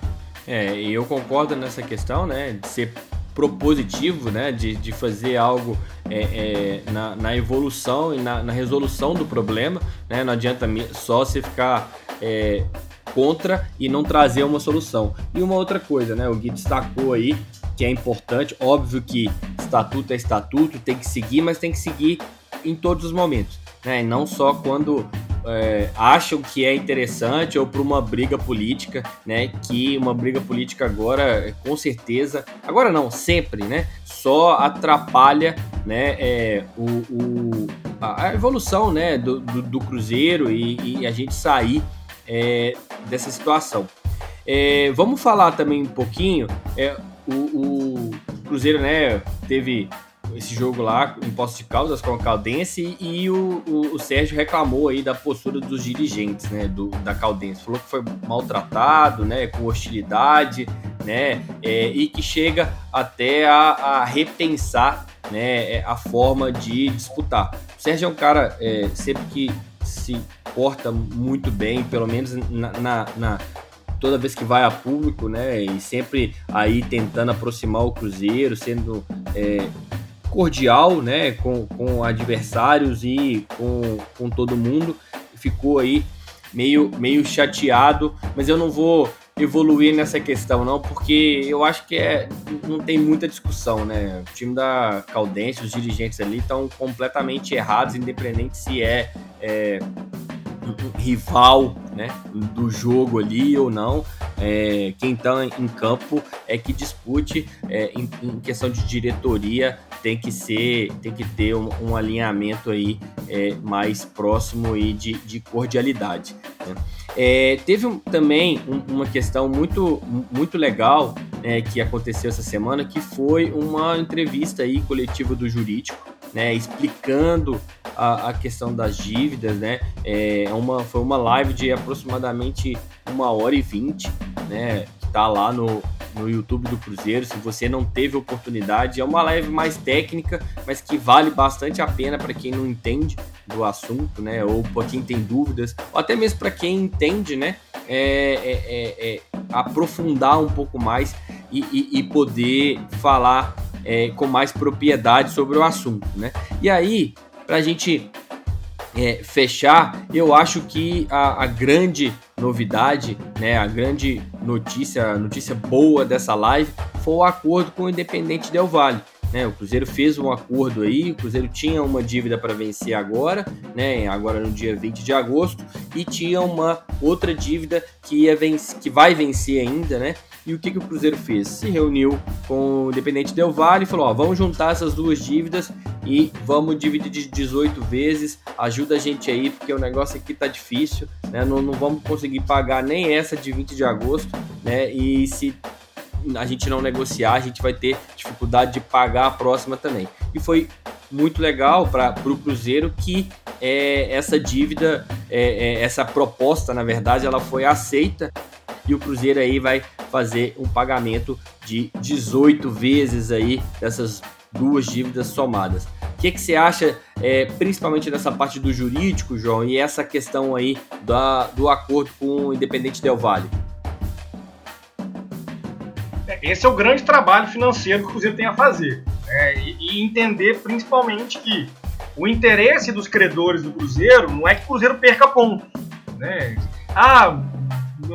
É, eu concordo nessa questão, né, de ser propositivo, né, de, de fazer algo é, é, na, na, evolução e na, na, resolução do problema, né, não adianta só você ficar é, contra e não trazer uma solução. E uma outra coisa, né, o Gui destacou aí que é importante, óbvio que estatuto é estatuto, tem que seguir, mas tem que seguir em todos os momentos, né, e não só quando é, acham que é interessante ou para uma briga política, né? Que uma briga política agora, com certeza, agora não, sempre, né? Só atrapalha, né? É, o, o a evolução, né? Do, do, do Cruzeiro e, e, a gente sair é, dessa situação. É, vamos falar também um pouquinho. O, o Cruzeiro, né? Teve esse jogo lá em Poços de Caldas com a Caldense e o, o, o, Sérgio reclamou aí da postura dos dirigentes, né, do, da Caldense. Falou que foi maltratado, né, com hostilidade, né, é, e que chega até a, a repensar, né, é, a forma de disputar. O Sérgio é um cara é, sempre que se porta muito bem, pelo menos na, na, na toda vez que vai a público, né? E sempre aí tentando aproximar o Cruzeiro, sendo é, cordial, né, com, com adversários e com, com todo mundo. Ficou aí meio, meio chateado, mas eu não vou evoluir nessa questão não, porque eu acho que é, não tem muita discussão, né? O time da Caldense, os dirigentes ali estão completamente errados, independente se é, é rival né, do jogo ali ou não. É, quem está em campo é que dispute é, em, em, questão de diretoria tem que ser tem que ter um, um alinhamento aí é, mais próximo e de, de cordialidade né? É, teve um, também um, uma questão muito muito legal né, que aconteceu essa semana que foi uma entrevista aí coletiva do jurídico né, explicando a, a, questão das dívidas, né? É uma, foi uma live de aproximadamente uma hora e vinte, né? Que tá lá no, no YouTube do Cruzeiro. Se você não teve oportunidade, é uma live mais técnica, mas que vale bastante a pena para quem não entende do assunto, né? Ou para quem tem dúvidas, ou até mesmo para quem entende, né? É, é, é, é, aprofundar um pouco mais e, e, e poder falar é, com mais propriedade sobre o assunto, né? E aí, para a gente é, fechar, eu acho que a, a, grande novidade, né, a grande notícia, notícia boa dessa live foi o acordo com o Independente Del Vale. Né, o Cruzeiro fez um acordo aí, o Cruzeiro tinha uma dívida para vencer agora, né, agora no dia 20 de agosto, e tinha uma outra dívida que, ia vencer, que vai vencer ainda, né, e o que, que o Cruzeiro fez? Se reuniu com o Independente Del Vale e falou: ó, vamos juntar essas duas dívidas e vamos dividir de 18 vezes. Ajuda a gente aí, porque o negócio aqui tá difícil, né? Não, não vamos conseguir pagar nem essa de 20 de agosto, né? E se a gente não negociar, a gente vai ter dificuldade de pagar a próxima também. E foi muito legal para o Cruzeiro que é, essa dívida, é, é, essa proposta, na verdade, ela foi aceita e o Cruzeiro aí vai fazer um pagamento de 18 vezes aí dessas duas dívidas somadas. O que, que você acha, é, principalmente dessa parte do jurídico, João, e essa questão aí da, do acordo com o Independente Del Vale? É, esse é o grande trabalho financeiro que o Cruzeiro tem a fazer. Né? E, e, entender principalmente que o interesse dos credores do Cruzeiro não é que o Cruzeiro perca pontos. Né? Ah,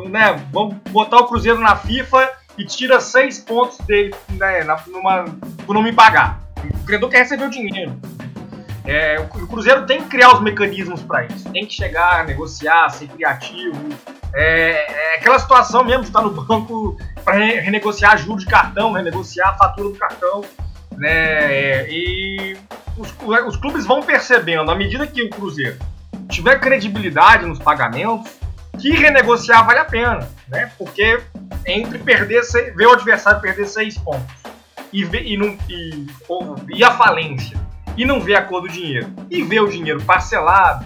né, vamos botar o Cruzeiro na FIFA e tira seis pontos dele né, numa, por não me pagar. O credor quer receber o dinheiro. É, o Cruzeiro tem que criar os mecanismos para isso. Tem que chegar, negociar, ser criativo. É, é aquela situação mesmo de estar no banco para renegociar juros de cartão, renegociar a fatura do cartão. Né? E os, os clubes vão percebendo, à medida que o Cruzeiro tiver credibilidade nos pagamentos, que renegociar vale a pena, né? Porque entre perder, ver o adversário perder seis pontos e, ver, e, não, e, e a falência e não ver a cor do dinheiro e ver o dinheiro parcelado,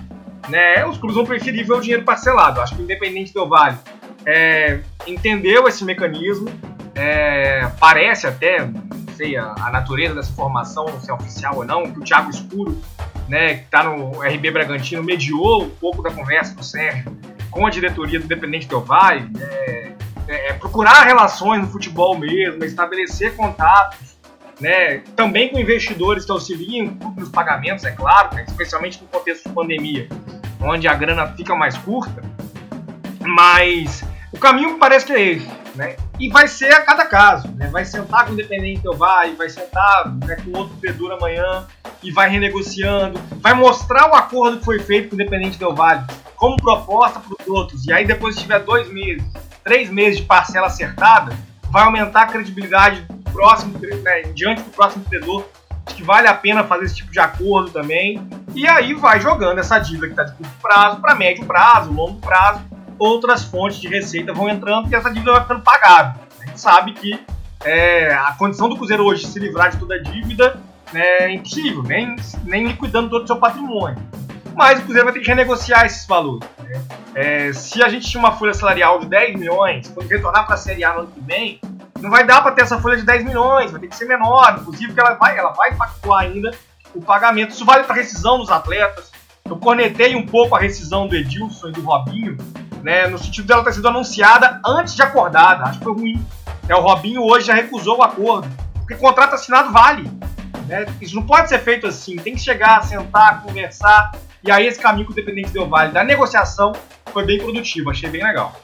né? Os clubes vão preferir ver o dinheiro parcelado. Acho que o Independente do Vale é, entendeu esse mecanismo, é, parece até, não sei a, a, natureza dessa formação, se é oficial ou não, que o Thiago Escuro, né, que está no RB Bragantino, mediou um pouco da conversa do Sérgio com a diretoria do Independente Del Valle, é, é, é, procurar relações no futebol mesmo, estabelecer contatos, né, também com investidores que auxiliam nos pagamentos, é claro, né, especialmente no contexto de pandemia, onde a grana fica mais curta, mas o caminho parece que é esse, né? E vai ser a cada caso, né? Vai sentar com o Independente Del Valle, vai sentar né, com outro credor amanhã e vai renegociando, vai mostrar o acordo que foi feito com o Independente Del Valle como proposta para os outros, e aí depois tiver dois meses, três meses de parcela acertada, vai aumentar a credibilidade do próximo, né, diante do próximo credor, de que vale a pena fazer esse tipo de acordo também. E aí vai jogando essa dívida que está de curto prazo para médio prazo, longo prazo, outras fontes de receita vão entrando e essa dívida vai ficando pagável. A gente sabe que é, a condição do Cruzeiro hoje se livrar de toda a dívida né, é impossível, nem, nem liquidando todo o seu patrimônio. Mas o Cruzeiro vai ter que renegociar esses valores. Né? É, se a gente tinha uma folha salarial de 10 milhões, quando retornar para a Série A no ano que vem, não vai dar para ter essa folha de 10 milhões, vai ter que ser menor, inclusive porque ela vai, ela vai pactuar ainda o pagamento. Isso vale para rescisão dos atletas. Eu cornetei um pouco a rescisão do Edilson e do Robinho, né, no sentido dela ter sido anunciada antes de acordada. Acho que foi ruim. É, o Robinho hoje já recusou o acordo, porque contrato assinado vale. Né? Isso não pode ser feito assim. Tem que chegar, sentar, conversar. E aí esse caminho que o Independente deu vale da negociação foi bem produtivo, achei bem legal.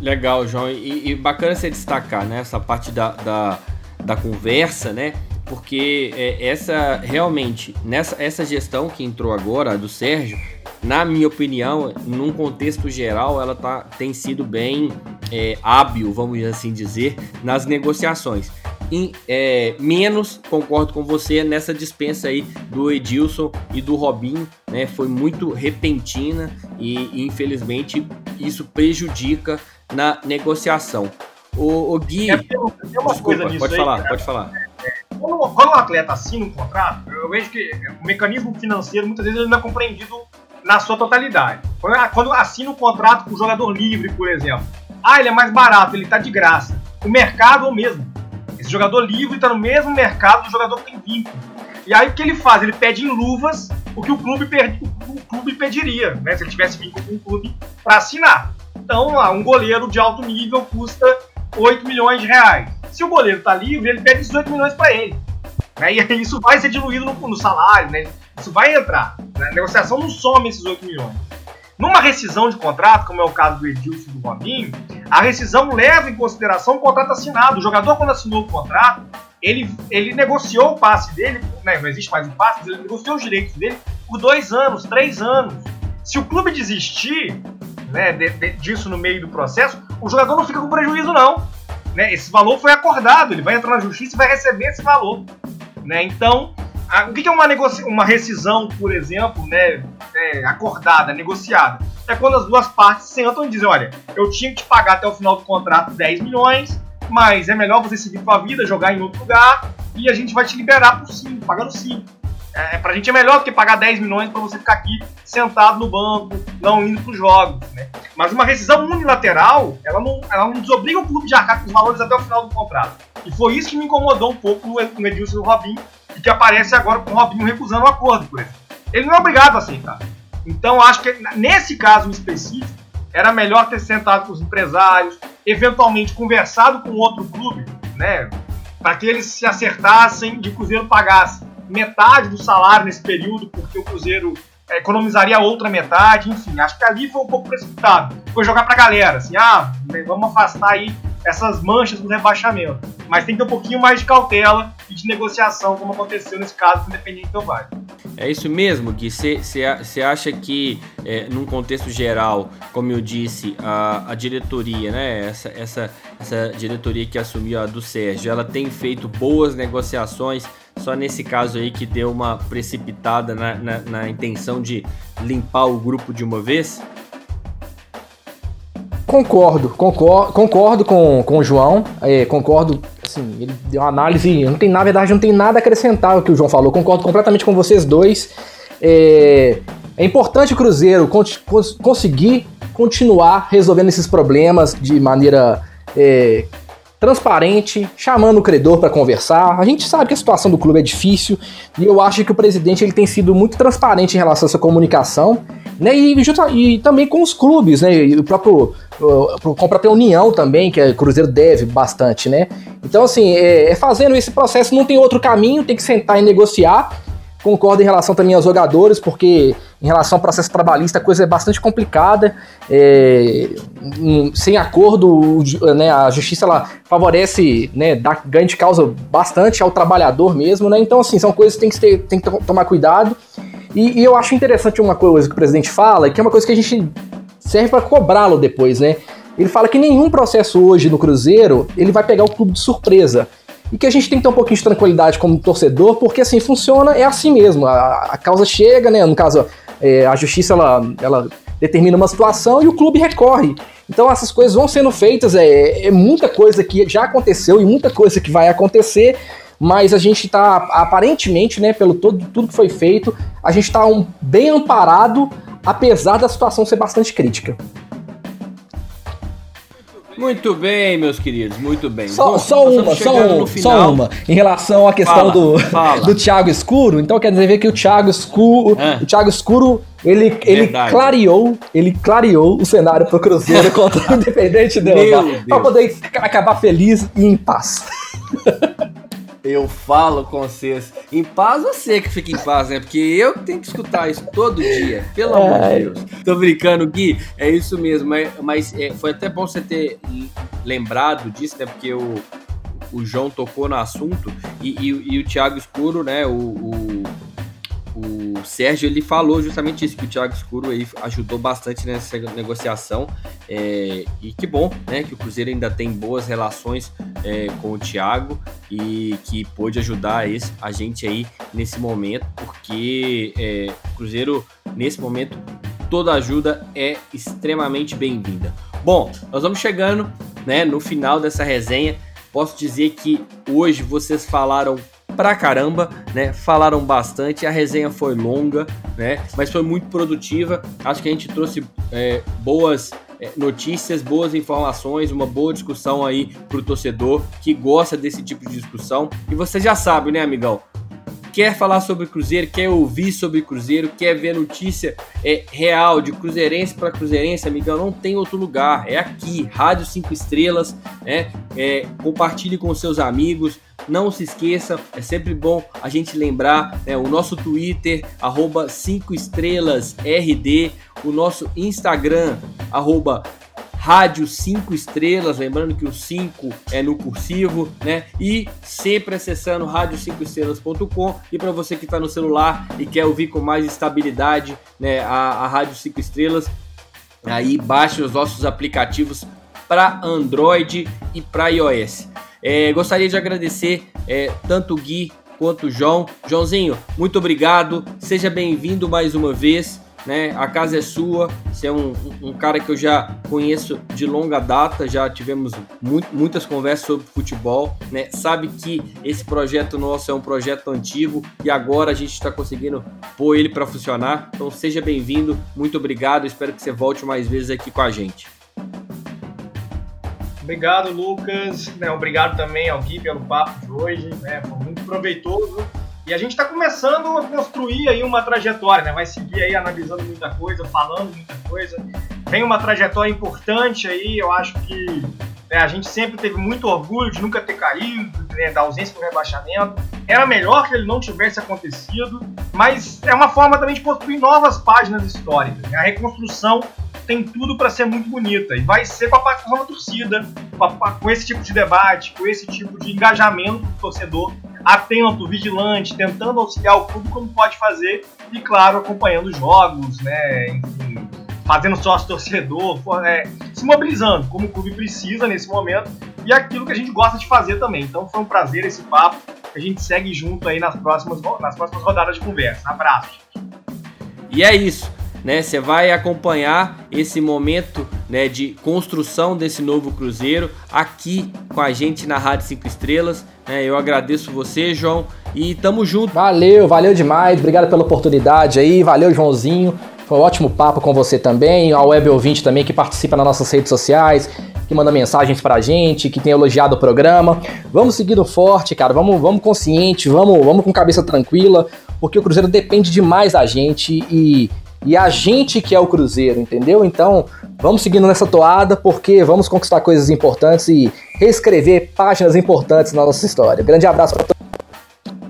Legal, João. E, e bacana você destacar né, essa parte da, da, da conversa, né? Porque é, essa realmente, nessa essa gestão que entrou agora, do Sérgio, na minha opinião, num contexto geral, ela tá, tem sido bem é, hábil, vamos assim dizer, nas negociações. E, é, menos concordo com você nessa dispensa aí do Edilson e do Robinho, né? Foi muito repentina e, e infelizmente isso prejudica na negociação. O, o Gui, é, tem uma desculpa, coisa pode aí, falar, cara. pode falar. Quando, quando o atleta assina um contrato, eu vejo que o mecanismo financeiro muitas vezes ele não é compreendido na sua totalidade. Quando, quando assina um contrato com o jogador livre, por exemplo, ah, ele é mais barato, ele está de graça. O mercado é o mesmo. Jogador livre está no mesmo mercado do jogador que tem vínculo. E aí o que ele faz? Ele pede em luvas o que o clube, per... o clube pediria, né? Se ele tivesse vínculo com o clube para assinar. Então, um goleiro de alto nível custa 8 milhões de reais. Se o goleiro está livre, ele pede 18 milhões para ele. Né? E isso vai ser diluído no, no salário, né? Isso vai entrar. Né? A negociação não some esses 8 milhões. Numa rescisão de contrato, como é o caso do Edilson e do Robinho, a rescisão leva em consideração o contrato assinado. O jogador, quando assinou o contrato, ele, ele negociou o passe dele, né, não existe mais o passe, ele negociou os direitos dele por dois anos, três anos. Se o clube desistir né, de, de, disso no meio do processo, o jogador não fica com prejuízo, não. Né? Esse valor foi acordado, ele vai entrar na justiça e vai receber esse valor. Né? Então, a, o que é uma, uma rescisão, por exemplo, né, é, acordada, negociada? É quando as duas partes sentam e dizem: olha, eu tinha que te pagar até o final do contrato 10 milhões, mas é melhor você seguir com a vida, jogar em outro lugar, e a gente vai te liberar por 5, pagando 5. É, pra gente é melhor do que pagar 10 milhões para você ficar aqui sentado no banco, não indo pros jogos, né? Mas uma rescisão unilateral, ela não, ela não desobriga o clube de arcar com os valores até o final do contrato. E foi isso que me incomodou um pouco no Edilson e no Robinho, e que aparece agora com o Robinho recusando o acordo por exemplo. Ele não é obrigado a aceitar. Então acho que nesse caso específico, era melhor ter sentado com os empresários, eventualmente conversado com outro clube, né? Para que eles se acertassem de o Cruzeiro pagasse metade do salário nesse período, porque o Cruzeiro é, economizaria a outra metade, enfim, acho que ali foi um pouco precipitado. Foi jogar pra galera, assim, ah, vamos afastar aí essas manchas do rebaixamento. Mas tem que ter um pouquinho mais de cautela e de negociação, como aconteceu nesse caso do Independente do Vale. É isso mesmo, Gui. Você acha que, é, num contexto geral, como eu disse, a, a diretoria, né, essa, essa, essa diretoria que assumiu a do Sérgio, ela tem feito boas negociações, só nesse caso aí que deu uma precipitada na, na, na intenção de limpar o grupo de uma vez? Concordo, concordo, concordo com, com o João, é, concordo, assim, ele deu uma análise, não tem, na verdade, não tem nada a acrescentar o que o João falou, concordo completamente com vocês dois. É, é importante o Cruzeiro cons conseguir continuar resolvendo esses problemas de maneira é, transparente, chamando o credor para conversar. A gente sabe que a situação do clube é difícil e eu acho que o presidente ele tem sido muito transparente em relação a essa comunicação, né? E, e também com os clubes, né? E o próprio com a própria União também, que o Cruzeiro deve bastante, né? Então, assim, é, é fazendo esse processo, não tem outro caminho, tem que sentar e negociar. Concordo em relação também aos jogadores, porque em relação ao processo trabalhista a coisa é bastante complicada. É, sem acordo, né, a justiça ela favorece, né, dá ganho de causa bastante ao trabalhador mesmo, né? Então, assim, são coisas que tem que, ter, tem que tomar cuidado. E, e, eu acho interessante uma coisa que o presidente fala, que é uma coisa que a gente serve para cobrá-lo depois, né? Ele fala que nenhum processo hoje no Cruzeiro ele vai pegar o clube de surpresa. E que a gente tem que ter um pouquinho de tranquilidade como torcedor, porque assim funciona, é assim mesmo. A, a causa chega, né? No caso, é, a justiça ela, ela determina uma situação e o clube recorre. Então essas coisas vão sendo feitas, é, é muita coisa que já aconteceu e muita coisa que vai acontecer, mas a gente está aparentemente, né, pelo todo, tudo que foi feito, a gente está um, bem amparado, apesar da situação ser bastante crítica. Muito bem, meus queridos, muito bem. Só, Bom, só uma, só, um, só uma. Em relação à questão fala, do, fala. do Thiago Escuro, então quer dizer que o Thiago Escuro, ah. o Thiago Escuro, ele, ele clareou, ele clareou o cenário pro Cruzeiro contra o Independente Del para poder acabar feliz e em paz. Eu falo com vocês. Em paz você que fica em paz, né? Porque eu tenho que escutar isso todo dia. Pelo amor de Deus. Tô brincando, Gui. É isso mesmo. Mas, mas é, foi até bom você ter lembrado disso, né? Porque o, o João tocou no assunto. E, e, e o Thiago Escuro, né? o, o o Sérgio ele falou justamente isso que o Thiago Escuro aí ajudou bastante nessa negociação é, e que bom né que o Cruzeiro ainda tem boas relações é, com o Thiago e que pôde ajudar esse, a gente aí nesse momento porque é, o Cruzeiro nesse momento toda ajuda é extremamente bem-vinda. Bom nós vamos chegando né no final dessa resenha. Posso dizer que hoje vocês falaram pra caramba, né? Falaram bastante, a resenha foi longa, né? Mas foi muito produtiva. Acho que a gente trouxe é, boas é, notícias, boas informações, uma boa discussão aí pro torcedor que gosta desse tipo de discussão. E você já sabe, né, amigão? Quer falar sobre Cruzeiro, quer ouvir sobre Cruzeiro, quer ver notícia é, real de Cruzeirense para Cruzeirense, amigão, não tem outro lugar. É aqui, Rádio 5 Estrelas, né? É, compartilhe com seus amigos. Não se esqueça, é sempre bom a gente lembrar né, o nosso Twitter, arroba 5 estrelas RD, o nosso Instagram, arroba Rádio 5 estrelas, lembrando que o 5 é no cursivo, né? E sempre acessando rádio5estrelas.com. E para você que está no celular e quer ouvir com mais estabilidade, né, a, a Rádio 5 Estrelas, aí baixe os nossos aplicativos para Android e para iOS. É, gostaria de agradecer é, tanto o Gui quanto o João. Joãozinho, muito obrigado. Seja bem-vindo mais uma vez né? A casa é sua. Você é um, um, cara que eu já conheço de longa data, já tivemos muito, muitas conversas sobre futebol, né? Sabe que esse projeto nosso é um projeto antigo e agora a gente está conseguindo pôr ele para funcionar. Então seja bem-vindo, muito obrigado. Espero que você volte mais vezes aqui com a gente. Obrigado, Lucas. Né, obrigado também ao Gui pelo papo de hoje. Né, foi muito proveitoso. E a gente está começando a construir aí uma trajetória, né? Vai seguir aí analisando muita coisa, falando muita coisa. Tem uma trajetória importante aí, eu acho que né, a gente sempre teve muito orgulho de nunca ter caído, né, da ausência do rebaixamento. Era melhor que ele não tivesse acontecido, mas é uma forma também de construir novas páginas históricas. Né? A reconstrução tem tudo para ser muito bonita e vai ser com a participação da torcida, com, esse tipo de debate, com esse tipo de engajamento do torcedor atento, vigilante, tentando auxiliar o clube como pode fazer e, claro, acompanhando jogos, né, enfim, fazendo sócio torcedor, é, se mobilizando como o clube precisa nesse momento e aquilo que a gente gosta de fazer também. Então foi um prazer esse papo. A gente segue junto aí nas próximas, nas próximas rodadas de conversa. Abraço. E é isso né? Você vai acompanhar esse momento, né, de construção desse novo cruzeiro aqui com a gente na Rádio 5 Estrelas. Né? Eu agradeço você, João, e tamo junto. Valeu, valeu demais. Obrigado pela oportunidade aí. Valeu, Joãozinho. Foi um ótimo papo com você também, ao web ouvinte também que participa nas nossas redes sociais, que manda mensagens pra gente, que tem elogiado o programa. Vamos seguindo forte, cara. Vamos, vamos consciente, vamos, vamos com cabeça tranquila, porque o Cruzeiro depende demais da gente e e a gente que é o Cruzeiro, entendeu? Então, vamos seguindo nessa toada porque vamos conquistar coisas importantes e reescrever páginas importantes na nossa história. Grande abraço para todos.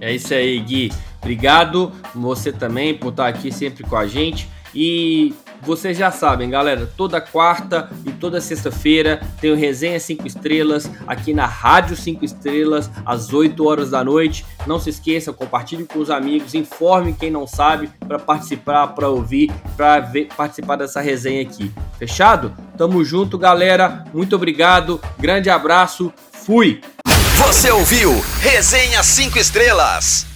É isso aí, Gui. Obrigado você também por estar aqui sempre com a gente. E vocês já sabem, galera, toda quarta e toda sexta-feira tem o Resenha 5 Estrelas aqui na Rádio 5 Estrelas, às 8 horas da noite. Não se esqueça, compartilhe com os amigos, informe quem não sabe para participar, para ouvir, para participar dessa resenha aqui. Fechado? Tamo junto, galera. Muito obrigado. Grande abraço. Fui. Você ouviu Resenha 5 Estrelas.